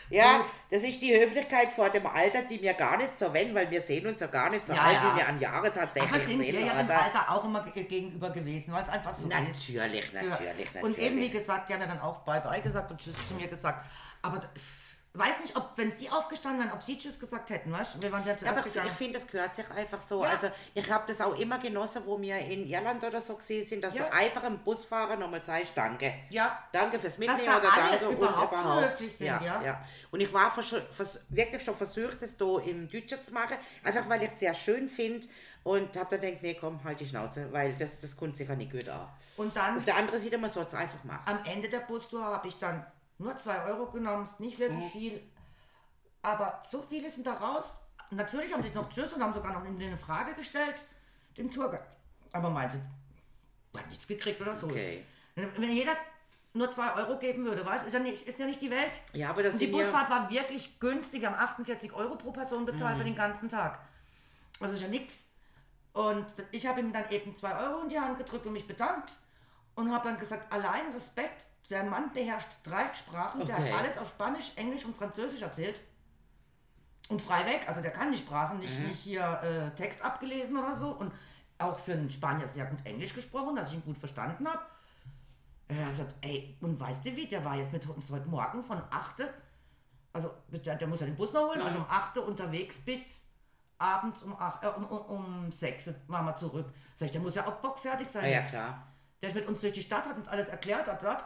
Ja, das ist die Höflichkeit vor dem Alter, die mir gar nicht so wenn, weil wir sehen uns ja gar nicht so Ja, alt, ja. wie wir an Jahre tatsächlich Aber sind wir sehen. ja dem? Alter auch immer ge- gegenüber gewesen, weil es einfach so ist. Natürlich, natürlich, natürlich. Und eben, wie gesagt, die haben ja dann auch Bye-bye gesagt und Tschüss zu mir gesagt. Aber d- weiß nicht, ob, wenn sie aufgestanden wären, ob sie Tschüss gesagt hätten, weißt du? Wir waren ja Ja, zuerst aber ich gegangen. finde, das gehört sich einfach so. Ja. Also ich habe das auch immer genossen, wo wir in Irland oder so gesehen sind, dass Ja. du einfach im Busfahrer nochmal sagst, danke. Ja. Danke fürs Mitnehmen da oder danke überhaupt und überhaupt. sind, ja. Und ich war wirklich schon versucht, das da im Deutschen zu machen, einfach weil ich es sehr schön finde und habe dann gedacht, nee, komm, halt die Schnauze, weil das, das kommt sicher nicht gut an. Und dann Auf der anderen Seite, man soll es einfach machen. am Ende der Bustour habe ich dann nur 2 Euro genommen, ist nicht wirklich viel. Aber so viele sind da raus. Natürlich haben sie noch Tschüss und haben sogar noch eine Frage gestellt, dem Tourguide. Aber meinte, hat nichts gekriegt oder so. Okay. Wenn jeder nur 2 Euro geben würde, weißt du, ist, ja nicht, ist ja nicht die Welt. Ja, aber das Und die Busfahrt war wirklich günstig. Wir haben 48 Euro pro Person bezahlt Mhm. für den ganzen Tag. Das ist ja nichts. Und ich habe ihm dann eben 2 Euro in die Hand gedrückt und mich bedankt. Und habe dann gesagt, allein Respekt, der Mann beherrscht drei Sprachen, der Okay. hat alles auf Spanisch, Englisch und Französisch erzählt. Und frei weg, also der kann die Sprachen, nicht, Mhm. nicht hier äh, Text abgelesen oder so. Und auch für einen Spanier sehr gut Englisch gesprochen, dass ich ihn gut verstanden habe. Er hat gesagt, ey, und weißt du wie, der war jetzt mit uns heute Morgen von 8. Also der, der muss ja den Bus noch holen, also um 8 unterwegs bis abends um, 8, äh, um, um, um 6 waren wir zurück. Sag ich, der muss ja auch bockfertig sein. Ja, ja, klar. Der ist mit uns durch die Stadt, hat uns alles erklärt, hat dort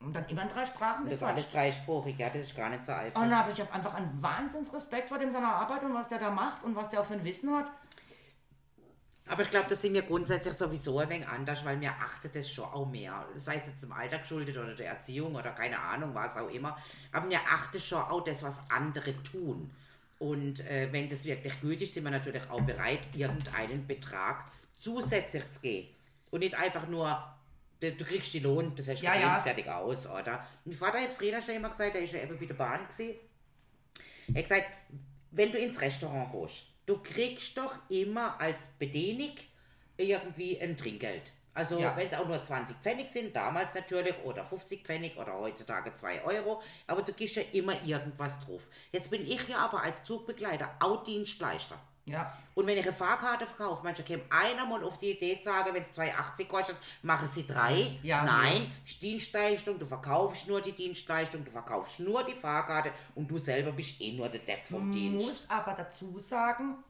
und dann immer in drei Sprachen Das ist gequatscht. alles dreisprachig, ja, das ist gar nicht so einfach. Und also ich habe einfach einen Wahnsinnsrespekt vor dem seiner Arbeit und was der da macht und was der auch für ein Wissen hat. Aber ich glaube, das sind wir grundsätzlich sowieso ein wenig anders, weil mir achtet das schon auch mehr. Sei es jetzt im Alter geschuldet oder der Erziehung oder keine Ahnung, was auch immer. Aber mir achtet schon auch das, was andere tun. Und äh, wenn das wirklich gut ist, sind wir natürlich auch bereit, irgendeinen Betrag zusätzlich zu geben. Und nicht einfach nur, du, du kriegst die Lohn, das heißt, Ja, ja. fertig aus, oder? Mein Vater hat früher schon immer gesagt, der ist ja eben bei der Bahn gesehen. Er hat gesagt, wenn du ins Restaurant gehst, du kriegst doch immer als Bedienung irgendwie ein Trinkgeld. Also Ja. wenn es auch nur 20 Pfennig sind, damals natürlich, oder 50 Pfennig oder heutzutage 2 Euro, aber du gibst ja immer irgendwas drauf. Jetzt bin ich ja aber als Zugbegleiter auch Dienstleister. Ja. Und wenn ich eine Fahrkarte verkaufe, manchmal käme einer mal auf die Idee zu sagen, wenn es 2,80 kostet, mache sie drei. Ja, Nein, ist Dienstleistung, du verkaufst nur die Dienstleistung, du verkaufst nur die Fahrkarte und du selber bist eh nur der Depp vom Dienst. Muss aber dazu sagen,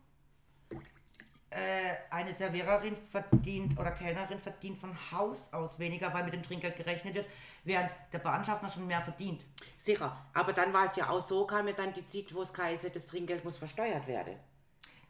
äh, eine Serviererin verdient oder Kellnerin verdient von Haus aus weniger, weil mit dem Trinkgeld gerechnet wird, während der Bahnschaffner schon mehr verdient. Sicher, aber dann war es ja auch so, kam mir dann die Zeit, wo es geheißen, das Trinkgeld muss versteuert werden.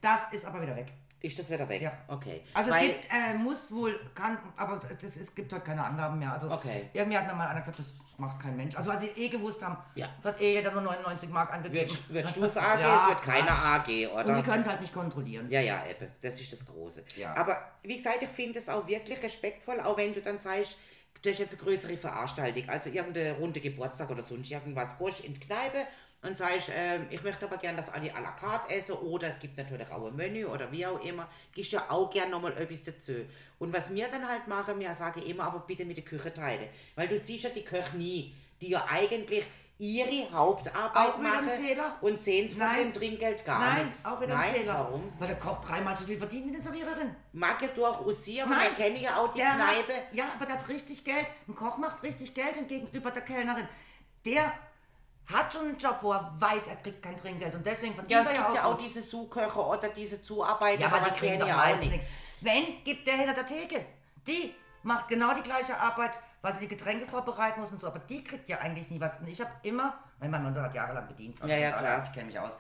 Das ist aber wieder weg. Ist das wieder weg? Ja. Okay. Also Weil- es gibt, äh, muss wohl, kann, aber das, es gibt halt keine Angaben mehr. Also Okay. irgendwie hat mir mal einer gesagt, das macht kein Mensch. Also als sie eh gewusst haben, Ja. das hat eh jeder nur 99 Mark angegeben. Würdest du es AG, Ja, es wird Quatsch. AG, oder? Und sie können es halt nicht kontrollieren. Ja, ja, Ebbe, das ist das Große. Ja. Aber wie gesagt, ich finde es auch wirklich respektvoll, auch wenn du dann sagst, du hast jetzt eine größere Veranstaltung, also irgendeine runde Geburtstag oder sonst irgendwas, gehst in die Kneipe und sagst, ähm, ich möchte aber gern, dass alle à la carte essen oder es gibt natürlich auch ein Menü oder wie auch immer, gibst ja auch gern nochmal etwas dazu. Und was wir dann halt machen, wir sagen immer, aber bitte mit der Küche teilen. Weil du siehst ja die Köche nie, die ja eigentlich ihre Hauptarbeit machen und sehen von dem Trinkgeld gar Nein, nichts. auch wieder Nein, ein Fehler. warum? Weil der Koch dreimal so viel verdient wie eine Serviererin. Mag ja durchaus sie, aber Nein, man kennt ja auch die Kneipe. Hat, ja, aber der hat richtig Geld. Ein Koch macht richtig Geld und gegenüber der Kellnerin. Der hat schon einen Job, wo er weiß, er kriegt kein Trinkgeld und deswegen verdient Ja, es er gibt ja auch gut. diese Zuköche oder diese Zuarbeiter, Ja, aber die kriegen doch ja auch meistens nicht. nichts. Wenn, gibt der hinter der Theke. Die macht genau die gleiche Arbeit, weil sie die Getränke vorbereiten muss und so. Aber die kriegt ja eigentlich nie was. Und ich habe immer, mein Mann hat jahrelang bedient. also Ja, ja, von klar. Ich kenne mich aus.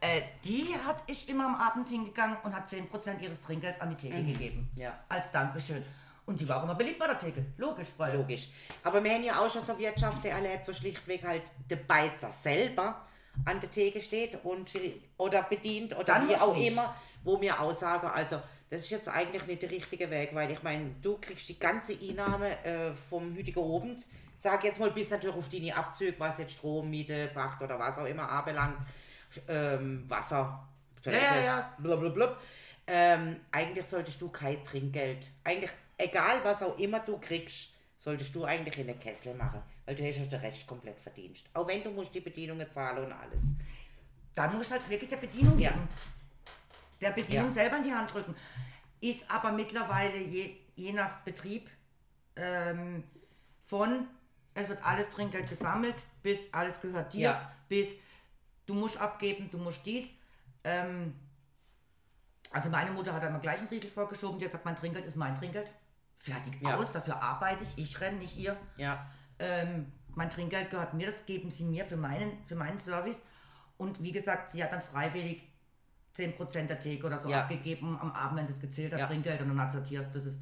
Äh, die hat ich immer am Abend hingegangen und hat 10% ihres Trinkgelds an die Theke gegeben. Mhm. Ja. Als Dankeschön. Und die war auch immer beliebt bei der Theke. Logisch, weil Logisch. Aber wir haben ja auch schon so Wirtschaften erlebt, wo schlichtweg halt der Beizer selber an der Theke steht und oder bedient oder Dann wie auch nicht. immer, wo wir auch sagen, also das ist jetzt eigentlich nicht der richtige Weg, weil ich meine, du kriegst die ganze Einnahme äh, vom heutigen Abend, sag jetzt mal bis natürlich auf deine Abzüge, was jetzt Strom, Miete, Pacht oder was auch immer anbelangt, ähm, Wasser, Toilette, Ja, ja, ja. blablabla. Ähm, eigentlich solltest du kein Trinkgeld, eigentlich egal was auch immer du kriegst, solltest du eigentlich in der Kessel machen, weil du hast ja den Rest komplett verdient. Auch wenn du musst die Bedienungen zahlen und alles. dann muss halt wirklich der Bedienung Ja. geben. Der Bedienung Ja. selber in die Hand drücken. Ist aber mittlerweile je, je nach Betrieb ähm, von, es wird alles Trinkgeld gesammelt, bis alles gehört dir, Ja. bis du musst abgeben, du musst dies. Ähm, also meine Mutter hat einmal gleich einen Riegel vorgeschoben, die hat gesagt, mein Trinkgeld ist mein Trinkgeld. Fertig Ja. aus, dafür arbeite ich, ich renne, nicht ihr Ja. ähm, mein Trinkgeld gehört mir, das geben sie mir für meinen, für meinen Service. Und wie gesagt, sie hat dann freiwillig 10% der Theke oder so Ja. abgegeben am Abend, wenn sie es gezählt hat, Ja. Trinkgeld. Und dann hat sie hier, das ist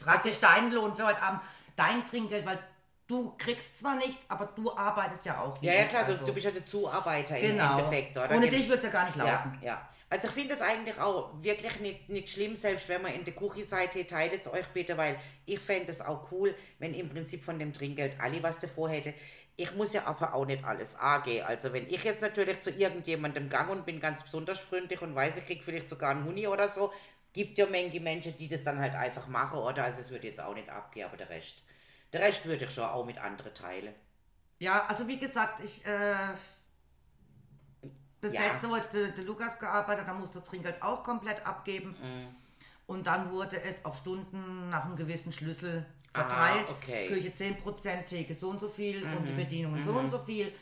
praktisch dein Lohn für heute Abend, dein Trinkgeld, weil du kriegst zwar nichts, aber du arbeitest ja auch. Ja, ja klar, du, also. du bist ja der Zuarbeiter genau. im Endeffekt, oder? Ohne Gen- dich würde es ja gar nicht laufen. Ja, ja. Also ich finde das eigentlich auch wirklich nicht, nicht schlimm, selbst wenn man in der Küche seid, hey, teilt es euch bitte, weil ich fände es auch cool, wenn im Prinzip von dem Trinkgeld alle was davor hätte. Ich muss ja aber auch nicht alles angehen. Also wenn ich jetzt natürlich zu irgendjemandem gang und bin ganz besonders freundlich und weiß, ich krieg vielleicht sogar einen Huni oder so, gibt ja Menge Menschen, die das dann halt einfach machen, oder? Also es würde jetzt auch nicht abgehen, aber der Rest, der Rest würde ich schon auch mit anderen teilen. Ja, also wie gesagt, ich. Äh, das Ja. letzte, wo jetzt der, der Lukas gearbeitet hat, da muss das Trinkgeld auch komplett abgeben. Mhm. Und dann wurde es auf Stunden nach einem gewissen Schlüssel verteilt. Ah, okay. Küche 10%, Theke so und so viel und die Bedienungen so und so viel.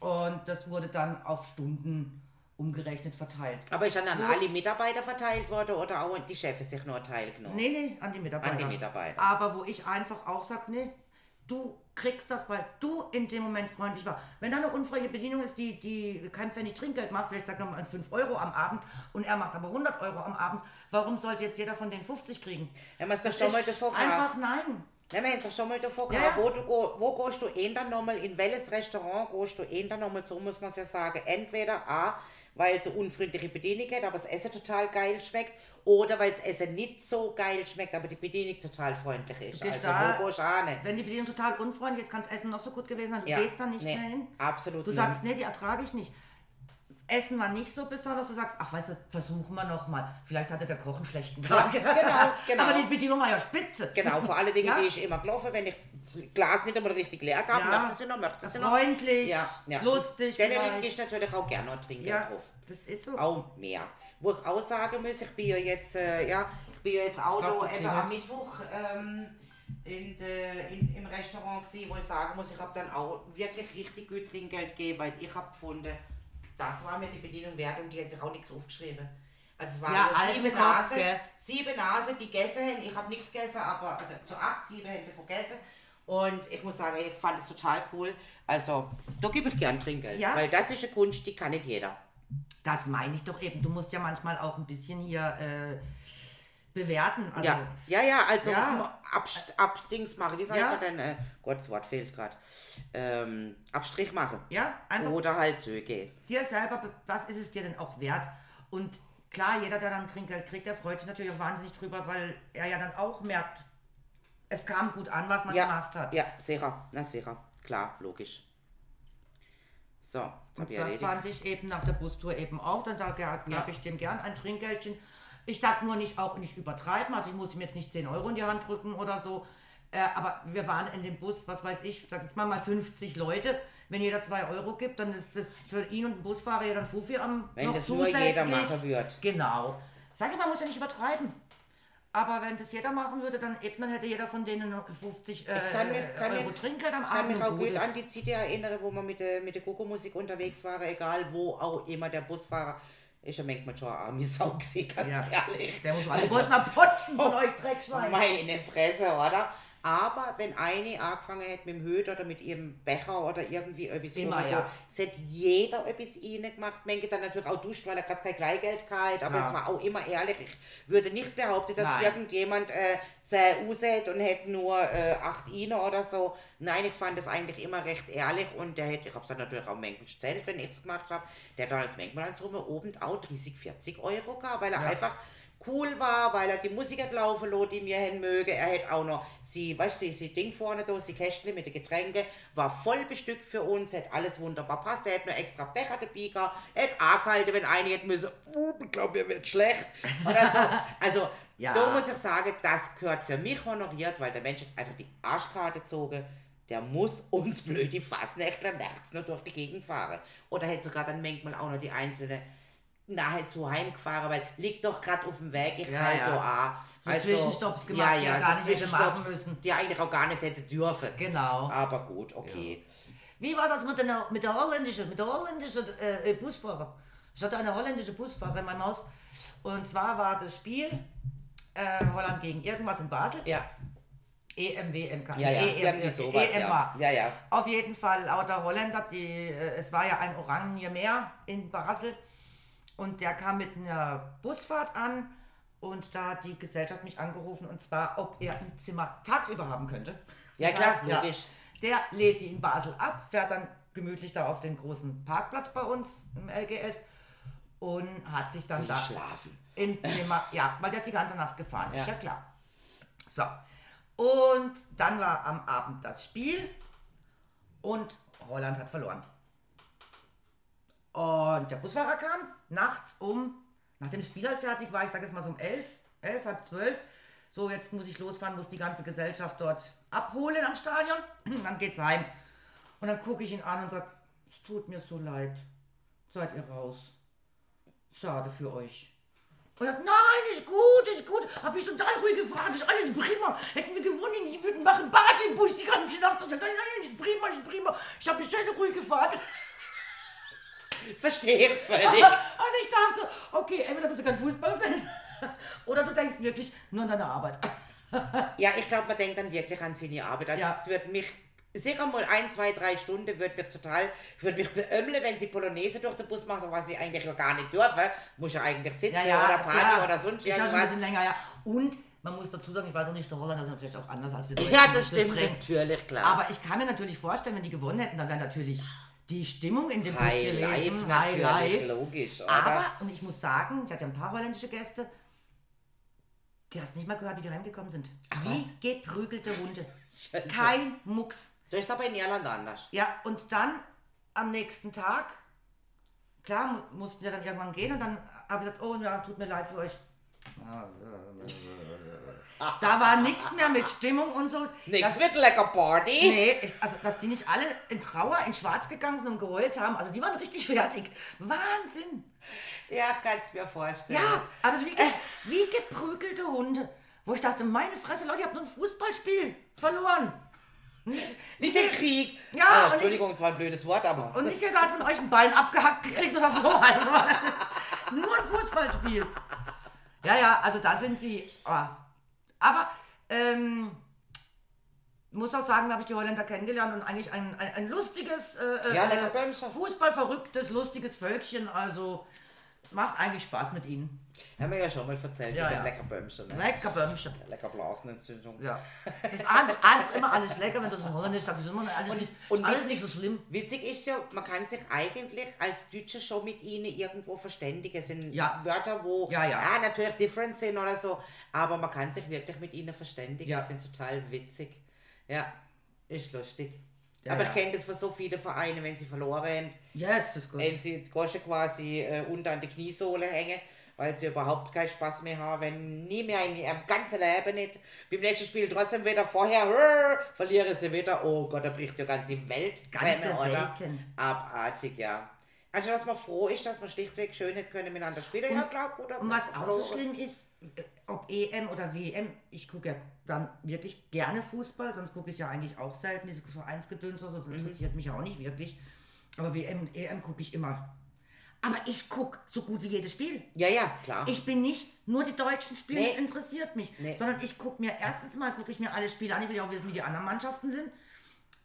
Und das wurde dann auf Stunden umgerechnet verteilt. Aber ist dann an alle Mitarbeiter verteilt worden oder auch die Chefs sich nur teilgenommen? Nee, nee, an die Mitarbeiter. An die Mitarbeiter. Aber wo ich einfach auch sage, nee, du kriegst das, weil du in dem Moment freundlich war. Wenn da eine unfreie Bedienung ist, die, die kein Pfennig Trinkgeld macht, vielleicht sagt er mal 5 Euro am Abend und er macht aber 100 Euro am Abend, warum sollte jetzt jeder von den 50 kriegen? Wenn man es doch schon mal Ist davor Einfach nein. Wenn wir jetzt doch schon mal davor Ja, ja. wo, du, wo gehst du eh dann nochmal, in welches Restaurant gehst du eh dann nochmal, so muss man es ja sagen, entweder A, weil es eine unfreundliche Bedienung hat, aber das Essen total geil schmeckt, oder weil das Essen nicht so geil schmeckt, aber die Bedienung total freundlich ist. Also da-? Wenn die Bedienung total unfreundlich ist, kann das Essen noch so gut gewesen sein, du Ja. gehst da nicht Nee, mehr hin. absolut Du sagst, nee, die ertrage ich nicht. Essen war nicht so besonders, du sagst, ach weißt du, versuchen wir noch mal. Vielleicht hatte der Koch einen schlechten Tag. genau, genau. Aber die Bedienung war ja spitze. Genau, vor alle Dinge, Ja. die ich immer gelaufen, wenn ich das Glas nicht einmal richtig leer gehabt, Ja. möchte sie noch, möchte sie noch. Freundlich, Ja, ja. lustig Dann ich natürlich auch gerne noch trinken Ja, drauf. das ist so. Auch mehr. Wo ich auch sagen muss, ich bin ja jetzt, äh, ja, ich bin ja jetzt auch da eben am Mittwoch ähm, in de, in, im Restaurant gewesen, wo ich sagen muss, ich habe dann auch wirklich richtig gut Trinkgeld gegeben, weil ich habe gefunden, das war mir die Bedienung wert und die hat sich auch nichts aufgeschrieben. Also es waren Ja, sieben Nasen, gell? sieben Nasen, die gegessen haben. Ich habe nichts gegessen, aber also zu acht, sieben die vergessen. Und ich muss sagen, ich fand es total cool. Also, da gebe ich gern Trinkgeld. Ja. Weil das ist eine Kunst, die kann nicht jeder. Das meine ich doch eben. Du musst ja manchmal auch ein bisschen hier äh, bewerten. Also, Ja, ja, ja, also Ja. Ab, Abdings machen, wie sagt Ja. man denn? Äh, Gott, das Wort fehlt gerade. Ähm, Abstrich machen. ja einfach Oder halt Zöge. dir selber, be- was ist es dir denn auch wert? Und klar, jeder, der dann Trinkgeld kriegt, der freut sich natürlich auch wahnsinnig drüber, weil er ja dann auch merkt, es kam gut an, was man Ja, gemacht hat. ja, sicher, na sicher, klar, logisch. So, das erledigt. fand ich eben nach der Bustour eben auch. Dann da gab Ja. ich dem gern ein Trinkgeldchen. Ich darf nur nicht auch nicht übertreiben. Also ich muss ihm jetzt nicht 10 Euro in die Hand drücken oder so. Äh, aber wir waren in dem Bus, was weiß ich, sag jetzt mal mal 50 Leute. Wenn jeder 2 Euro gibt, dann ist das für ihn und den Busfahrer ja dann Fuffi am Wenn noch das nur jeder machen würde. Genau. Sag ich mal, muss ja nicht übertreiben. Aber wenn das jeder machen würde, dann eben hätte jeder von denen 50 äh, Ich kann mich, kann Euro mich, Trinkgeld am kann Abend. mich auch gut an die Zeit erinnern, wo wir mit der, mit der Gogo-Musik unterwegs waren, egal wo auch immer der Busfahrer ist ja manchmal schon eine arme Sau gewesen, ganz Ja. ehrlich. Der muss alle Also- mal putzen von euch Dreckschweine. Meine Fresse, oder? Aber wenn eine angefangen hätte mit dem Hüt oder mit ihrem Becher oder irgendwie etwas Immer, ja. es hätte jeder etwas ihnen gemacht. Manche dann natürlich auch duscht, weil er gerade kein Kleingeld hat. Aber Klar. es war auch immer ehrlich. Ich würde nicht behaupten, dass Nein. irgendjemand äh, 10 Uhr hat und hätte nur äh, 8 Ine oder so. Nein, ich fand das eigentlich immer recht ehrlich und der hätte, ich habe es dann natürlich auch manchmal gezählt, wenn ich es gemacht habe, der hat dann als manchmal eins rum oben auch 30, 40 Euro gehabt, weil er Ja. einfach cool war, weil er die Musik hat laufen lassen, die mir hin möge. Er hat auch noch sie, weißt du, sie Ding vorne da, sie Kästle mit den Getränken, war voll bestückt für uns, hat alles wunderbar passt. Er hat nur extra Becher dabei gehabt, er hat angehalten, wenn eine hätte müssen, oh, ich glaube, mir wird schlecht. Oder so. Also, Ja. da muss ich sagen, das gehört für mich honoriert, weil der Mensch hat einfach die Arschkarte gezogen. Der muss uns blöde Fassnächtler nachts noch durch die Gegend fahren. Oder hätte sogar dann manchmal auch noch die einzelne nahezu heimgefahren, weil liegt doch gerade auf dem Weg, ich Ja, halt ja. da an. So Zwischenstopps gemacht, die er gar nicht hätte machen müssen. Die eigentlich auch gar nicht hätte dürfen. Genau. Aber gut, okay. Wie war das mit der, mit der holländischen, mit der holländischen äh, Busfahrer? Ich hatte eine holländische Busfahrer in meinem Haus. Und zwar war das Spiel äh, Holland gegen irgendwas in Basel. Ja, EMW, MK. ja, ja, EM, sowas. EM Ja. war. ja, ja. Auf jeden Fall lauter Holländer, die, äh, es war ja ein Oranje Meer in Basel und der kam mit einer Busfahrt an und da hat die Gesellschaft mich angerufen und zwar, ob er ein Zimmer tagsüber haben könnte. Ja, klar, ja, logisch. der lädt die in Basel ab, fährt dann gemütlich da auf den großen Parkplatz bei uns im LGS und hat sich dann da Schlafen. in Zimmer, ja, weil der ist die ganze Nacht gefahren, Ja. ist ja klar. So, und dann war am Abend das Spiel und Holland hat verloren. Und der Busfahrer kam nachts um, nach dem Spiel halt fertig war, ich sage jetzt mal so um 11, 11, halb 12. So, jetzt muss ich losfahren, muss die ganze Gesellschaft dort abholen am Stadion. Dann geht's heim. Und dann gucke ich ihn an und sage, es tut mir so leid. Seid ihr raus. Schade für euch. Und er sagt, nein, ist gut, ist gut, habe ich total ruhig gefahren, ist alles prima. Hätten wir gewonnen, die würden machen Bad im Bus die ganze Nacht. Und dann, nein, nein, ist prima, ist prima. Ich habe eine schöne ruhige Fahrt. Verstehe ich völlig. Und ich dachte, okay, entweder bist du kein Fußballfan oder du denkst wirklich nur an deine Arbeit. Ja, ich glaube, man denkt dann wirklich an seine Arbeit. Also Ja. es wird mich sicher mal ein, zwei, drei Stunden wird mich total, ich würde mich beömmeln, wenn sie Polonaise durch den Bus machen, so was sie eigentlich ja gar nicht dürfen. Muss ja eigentlich sitzen oder Party ja. oder sonst Ich war schon ein irgendwas. bisschen länger, ja. Und man muss dazu sagen, ich weiß auch nicht, der Holländer sind vielleicht auch anders als wir Deutschen. Ja, das stimmt streng. natürlich, klar. Aber ich kann mir natürlich vorstellen, wenn die gewonnen hätten, dann wäre natürlich die Stimmung in dem Bus High gewesen. Life High Life. logisch, oder? Aber, und ich muss sagen, ich hatte ein paar holländische Gäste, die hast nicht mal gehört, wie die heimgekommen sind. wie geprügelte Hunde. Scheiße. Kein Mucks. Das ist aber in Irland anders. Ja, und dann am nächsten Tag, klar, mu- mussten wir dann irgendwann gehen und dann habe ich gesagt, oh ja, tut mir leid für euch. Da war nichts mehr mit Stimmung und so. Nichts mit lecker Party. Nee, ich, also dass die nicht alle in Trauer, in Schwarz gegangen sind und geheult haben, also die waren richtig fertig. Wahnsinn. Ja, kannst mir vorstellen. Ja, also wie, ge wie geprügelte Hunde. Wo ich dachte, meine Fresse, Leute, ihr habt nur ein Fußballspiel verloren. Nicht den Krieg. Ja, ich- Entschuldigung, es war ein blödes Wort, aber. Und nicht jeder hat von euch ein Bein abgehackt gekriegt oder so. Also, nur ein Fußballspiel. Ja, ja, also da sind sie. oh. Aber ähm, muss auch sagen, da habe ich die Holländer kennengelernt und eigentlich ein, ein, ein lustiges, äh, Ja, äh, lecker Bömscher. Fußballverrücktes, lustiges Völkchen. Also macht eigentlich Spaß mit ihnen. Haben wir ja schon mal erzählt Ja, mit ja. dem lecker Bömschen. Ne? Lecker Bömmchen. Lecker Blasenentzündung. Ja. Das andere, andere immer alles lecker, wenn du das in Holländisch sagst, ist immer alles, nicht, und alles witzig- nicht so schlimm. Witzig ist ja, man kann sich eigentlich als Deutsche schon mit ihnen irgendwo verständigen. Es sind Ja. Wörter, wo Ja, ja. natürlich different sind oder so, aber man kann sich wirklich mit ihnen verständigen. Ja. Ich finde es total witzig. Ja, ist lustig. Ja, aber ich kenne das von so vielen Vereinen, wenn sie verloren, Yes, das ist gut. wenn sie die Gosche quasi äh, unter an die Kniesohle hängen, weil sie überhaupt keinen Spaß mehr haben, wenn nie mehr in ihrem ganzen Leben nicht. Beim nächsten Spiel trotzdem wieder vorher, rrr, verlieren sie wieder. Oh Gott, da bricht die ganze Welt Ganze zusammen, oder? Welten. Abartig, ja. Also, dass man froh ist, dass man schlichtweg schön nicht können miteinander spielen, ja, glaub, oder? Und was auch so schlimm ist, ob EM oder WM, ich gucke ja dann wirklich gerne Fußball, sonst gucke ich ja eigentlich auch selten, diese Vereinsgedöns oder so, das interessiert mich auch nicht wirklich. Aber WM und EM gucke ich immer. Aber ich gucke so gut wie jedes Spiel. Ja, ja, klar. Ich bin nicht nur die deutschen Spiele, Nee. das interessiert mich, Nee. sondern ich gucke mir erstens mal gucke ich mir alle Spiele an, ich will ja auch wissen, wie die anderen Mannschaften sind.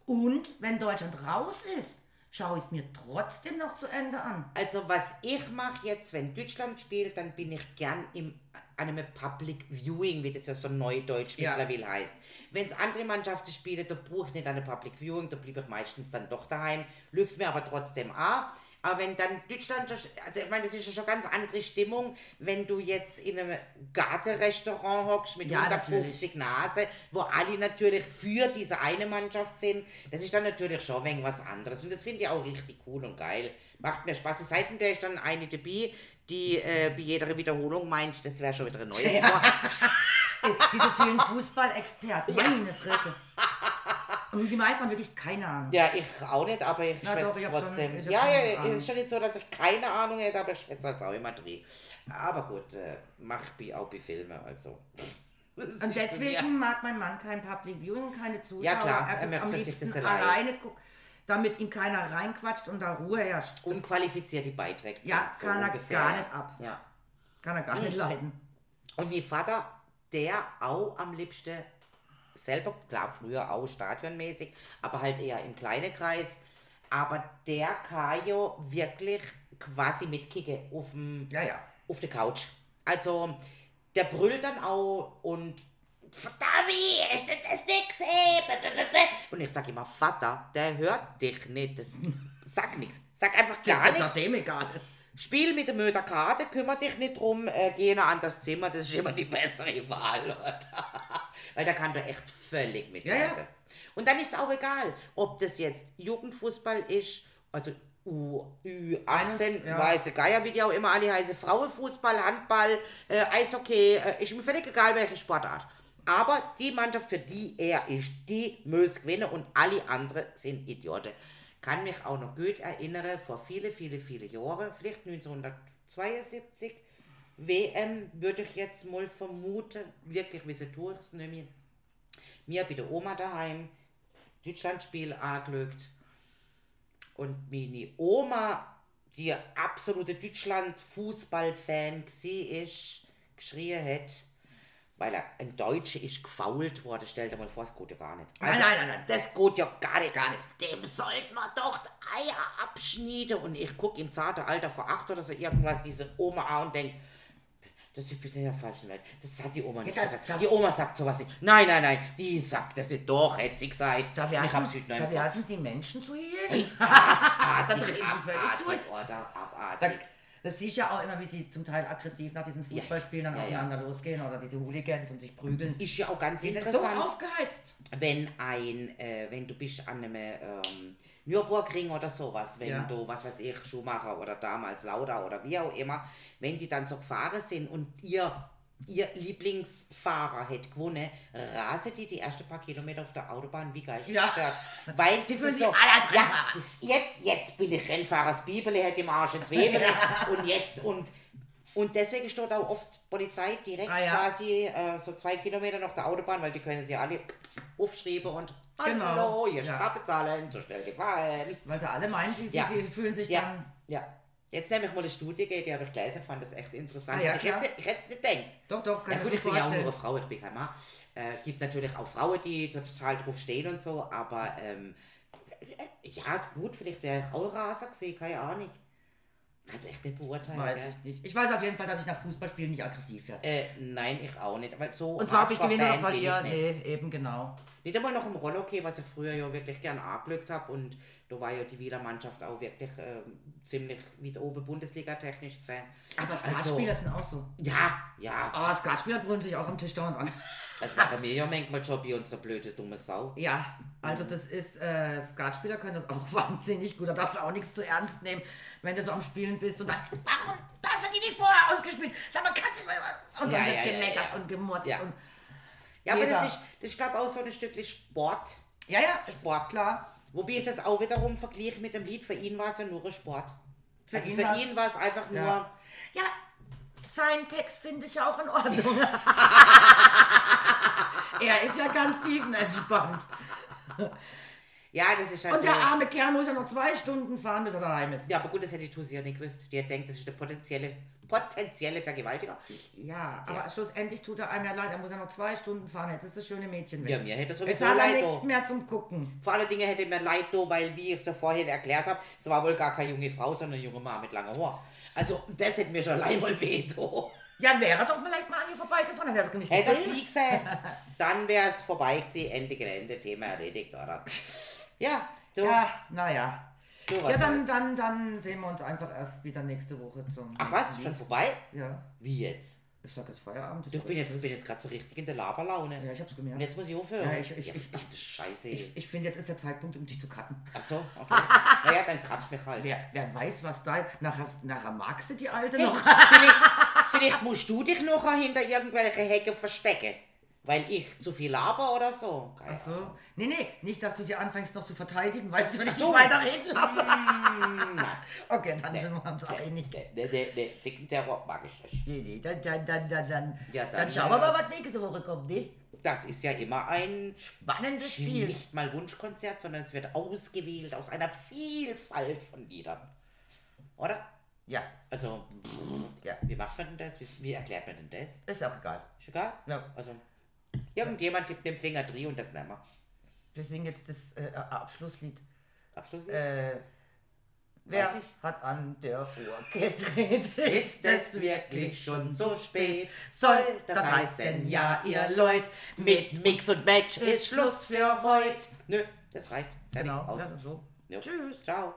Und wenn Deutschland raus ist, schaue ich es mir trotzdem noch zu Ende an. Also was ich mache jetzt, wenn Deutschland spielt, dann bin ich gern im an einem Public Viewing, wie das ja so neudeutsch Ja. mittlerweile heißt. Wenn es andere Mannschaften spielen, da brauche ich nicht an einem Public Viewing, da bleibe ich meistens dann doch daheim, lüg's mir aber trotzdem an. Aber wenn dann Deutschland, also ich meine, das ist ja schon ganz andere Stimmung, wenn du jetzt in einem Gartenrestaurant hockst mit Ja, 150 Nase, wo alle natürlich für diese eine Mannschaft sind, das ist dann natürlich schon wenig was anderes. Und das finde ich auch richtig cool und geil. Macht mir Spaß. Seitdem der ist dann eine dabei, die äh, bei jeder Wiederholung meint, das wäre schon wieder ein neues. Äh, Diese vielen Fußballexperten, meine Fresse. Und die meisten haben wirklich keine Ahnung. Ja, ich auch nicht, aber ich schwätze hab schon- trotzdem. ich ja, ja, es ist schon nicht so, dass ich keine Ahnung hätte, aber ich schwätze halt auch immer drin. Aber gut, äh, mach auch bei Filmen, also. Und deswegen mag mein Mann kein Public Viewing, keine Zuschauer. Ja, klar, er er am liebsten alleine gucken, damit ihm keiner reinquatscht und da Ruhe herrscht. Unqualifizierte Beiträge. Ja, so kann er ungefähr. gar nicht ab. Ja. Kann er gar nicht leiden. Und mein Vater, der auch am liebsten selber, klar, früher auch stadionmäßig, aber halt eher im kleinen Kreis. Aber der kann ja wirklich quasi mitkicken auf, dem, Ja, ja. auf der Couch. Also, der brüllt dann auch und Verdammt, ist das nix, ey? Und ich sag immer, Vater, der hört dich nicht. Das, sag nichts. Sag einfach gar nichts. dem egal. Spiel mit der Möderkarte, kümmere dich nicht drum, äh, geh nach an das Zimmer, das ist immer die bessere Wahl, oder? Weil da kann du echt völlig mitleben. Ja, ja. Und dann ist es auch egal, ob das jetzt Jugendfußball ist, also U, Ü18, Eines, ja. weiße Geier, wie die auch immer alle heißen, Frauenfußball, Handball, äh, Eishockey, äh, ist mir völlig egal, welche Sportart. Aber die Mannschaft, für die er ist, die muss gewinnen und alle anderen sind Idioten. Kann mich auch noch gut erinnern, vor viele, viele, viele Jahren, vielleicht 1972, WM würde ich jetzt mal vermuten, wirklich wissen tue ich es nicht mehr. Mir bei der Oma daheim Deutschlandspiel angeschaut und meine Oma, die absolute Deutschland-Fußball-Fan war, ist, geschrien hat, weil er ein Deutscher ist gefault worden. Stell dir mal vor, das geht ja gar nicht. Nein, nein, nein, nein. Das geht ja gar nicht. Gar nicht. Dem sollte man doch die Eier abschneiden. Und ich gucke im zarten Alter vor acht oder so irgendwas diese Oma an und denke, das ist bitte in der falschen Welt. Das hat die Oma nicht Ja, das- gesagt. da- die Oma sagt sowas nicht. Nein, nein, nein. Die sagt das nicht. Doch, sie gesagt. Da ich werden, hab's heute da werden die Menschen zu. Abartig, Da drehen die völlig abartig, durch. oder? Da, Abartig. das siehst ja auch immer, wie sie zum Teil aggressiv nach diesen Fußballspielen dann Ja, ja. aufeinander losgehen oder diese Hooligans und sich prügeln. Ist ja auch ganz Die sind so interessant. aufgeheizt. wenn ein, äh, wenn du bist an einem ähm, Nürburgring oder sowas, wenn Ja. du, was weiß ich, Schumacher oder damals Lauda oder wie auch immer, wenn die dann so gefahren sind und ihr, ihr Lieblingsfahrer hätte gewonnen, rasen die die ersten paar Kilometer auf der Autobahn wie geil Ja. gestört. Weil sie sich so, alle ja, das, jetzt, jetzt bin ich Rennfahrer, das Bibel hat im Arsch ins Webel und jetzt und und deswegen steht auch oft Polizei direkt Ah, ja. quasi äh, so zwei Kilometer nach der Autobahn, weil die können sie alle aufschreiben und Genau. Hallo, ihr Ja. Strafe zahlen, so schnell gefallen. Weil sie alle meinen, sie, Ja. sie, fühlen sich Ja, dann. ja. Jetzt nehme ich mal eine Studie, die habe ich gelesen, fand das echt interessant. Ah, ja, ich, hätte, klar. ich hätte es nicht gedacht. Doch, doch, kann Ja gut, ich bin ja auch nur eine Frau, ich bin kein Mann. Äh, gibt natürlich auch Frauen, die total drauf stehen und so, aber ähm, ja gut, vielleicht wäre ich auch Raser gesehen, keine Ahnung. Kannst echt nicht beurteilen. Weiß ich nicht. Ich weiß auf jeden Fall, dass ich nach Fußballspielen nicht aggressiv werde. Äh, nein, ich auch nicht. Aber so Und zwar ob ich gewinne oder Hardcore-Fan bin ich verliere. nicht. Nee, eben genau. Nicht einmal noch im Rollhockey, was ich früher ja wirklich gern angelegt habe. Und da war ja die Wieler Mannschaft auch wirklich ähm, ziemlich weit oben Bundesliga-technisch gesehen. Aber Also- Skatspieler sind auch so. Ja, ja. Ah, Skatspieler brüllen sich auch am Tisch dauernd an. Das machen wir ja manchmal schon bei unserer blöde dumme Sau. Ja, also das ist, äh, Skatspieler können das auch wahnsinnig gut. Da darfst du auch nichts zu ernst nehmen, wenn du so am Spielen bist und dann, warum hast du die nicht vorher ausgespielt? Sag mal, kannst du mal. Und dann Ja, wird ja, gemeckert ja. und gemurzt. Ja. Und, Ja, aber das ist, das ist glaube auch so ein Stückchen Sport. ja, ja, Sport. klar. Wobei ich das auch wiederum vergleiche mit dem Lied. Für ihn war es ja nur ein Sport. Für also ihn für war's- ihn war es einfach nur. Ja. Ja, sein Text finde ich auch in Ordnung. er ist ja ganz tiefenentspannt. Ja, das ist halt Und so. der arme Kerl muss ja noch zwei Stunden fahren, bis er daheim ist. Ja, aber gut, das hätte die Tusi ja nicht gewusst. Die hat denkt, das ist der potenzielle, potenzielle Vergewaltiger. Ja, aber schlussendlich tut er einem ja leid. Er muss ja noch zwei Stunden fahren. Jetzt ist das schöne Mädchen weg. Ja, mir hätte Jetzt sowieso hat er leid. nichts da. mehr zum Gucken. Vor allen Dingen hätte mir leid, da, weil, wie ich es ja vorhin erklärt habe, es war wohl gar keine junge Frau, sondern eine junge Mann mit langem Haar. Also, das hätte mir schon allein mal weh. da. Ja, wäre doch vielleicht mal an ihr vorbeigefahren, hätte er das nicht Hätte das gesehen. nie gesehen, dann wäre es vorbei gewesen, Ende Gelände, Thema erledigt, oder? Ja, du, Ja, naja. Was Ja, dann, dann, dann sehen wir uns einfach erst wieder nächste Woche zum. Ach was, schon vorbei? Ja, Wie jetzt? ich sag jetzt Feierabend. Ich bin jetzt, bin jetzt gerade so richtig in der Laberlaune. Ja, ich hab's Und gemerkt. jetzt muss ich aufhören. Ja, ich- ich- ja, ich- verdammte Scheiße. Ich, ich finde, jetzt ist der Zeitpunkt, um dich zu cutten. Ach so, okay. naja, dann kannst mich halt. Wer, wer weiß, was da. Nachher, nachher magst du die Alte Hey, noch. vielleicht, vielleicht musst du dich noch hinter irgendwelche Hecke verstecken. Weil ich zu viel laber oder so. Keine Ach so. Nee, nee, nicht, dass du sie anfängst noch zu verteidigen, weißt du, wenn ich so. weiterreden lasse. Ahnung. Okay, dann sind wir uns einig. Nee, nee, nee, nee, Zickenterror mag ich nicht. Nee, nee, dann, dann, dann, dann, dann, Ja, dann, dann, schauen wir äh, mal, was nächste Woche kommt, ne? Das ist ja immer ein Spannendes Spiel. nicht mal Wunschkonzert, sondern es wird ausgewählt aus einer Vielfalt von Liedern. Oder? Ja, Also, ja, wie macht man denn das? Wie, wie erklärt man denn das? ist auch egal. Ist egal? Ja. Also, irgendjemand tippt den Finger drin und das nehmen wir. Wir singen jetzt das äh, Abschlusslied. Abschluss? Äh, wer hat an der Uhr gedreht? Ist es wirklich schon so spät? Soll das heißen, ja, ihr Leute, mit Mix und Match ist Schluss für heute. Nö, das reicht. Fertig, Genau, aus. ja, so. Jo. Tschüss. Ciao.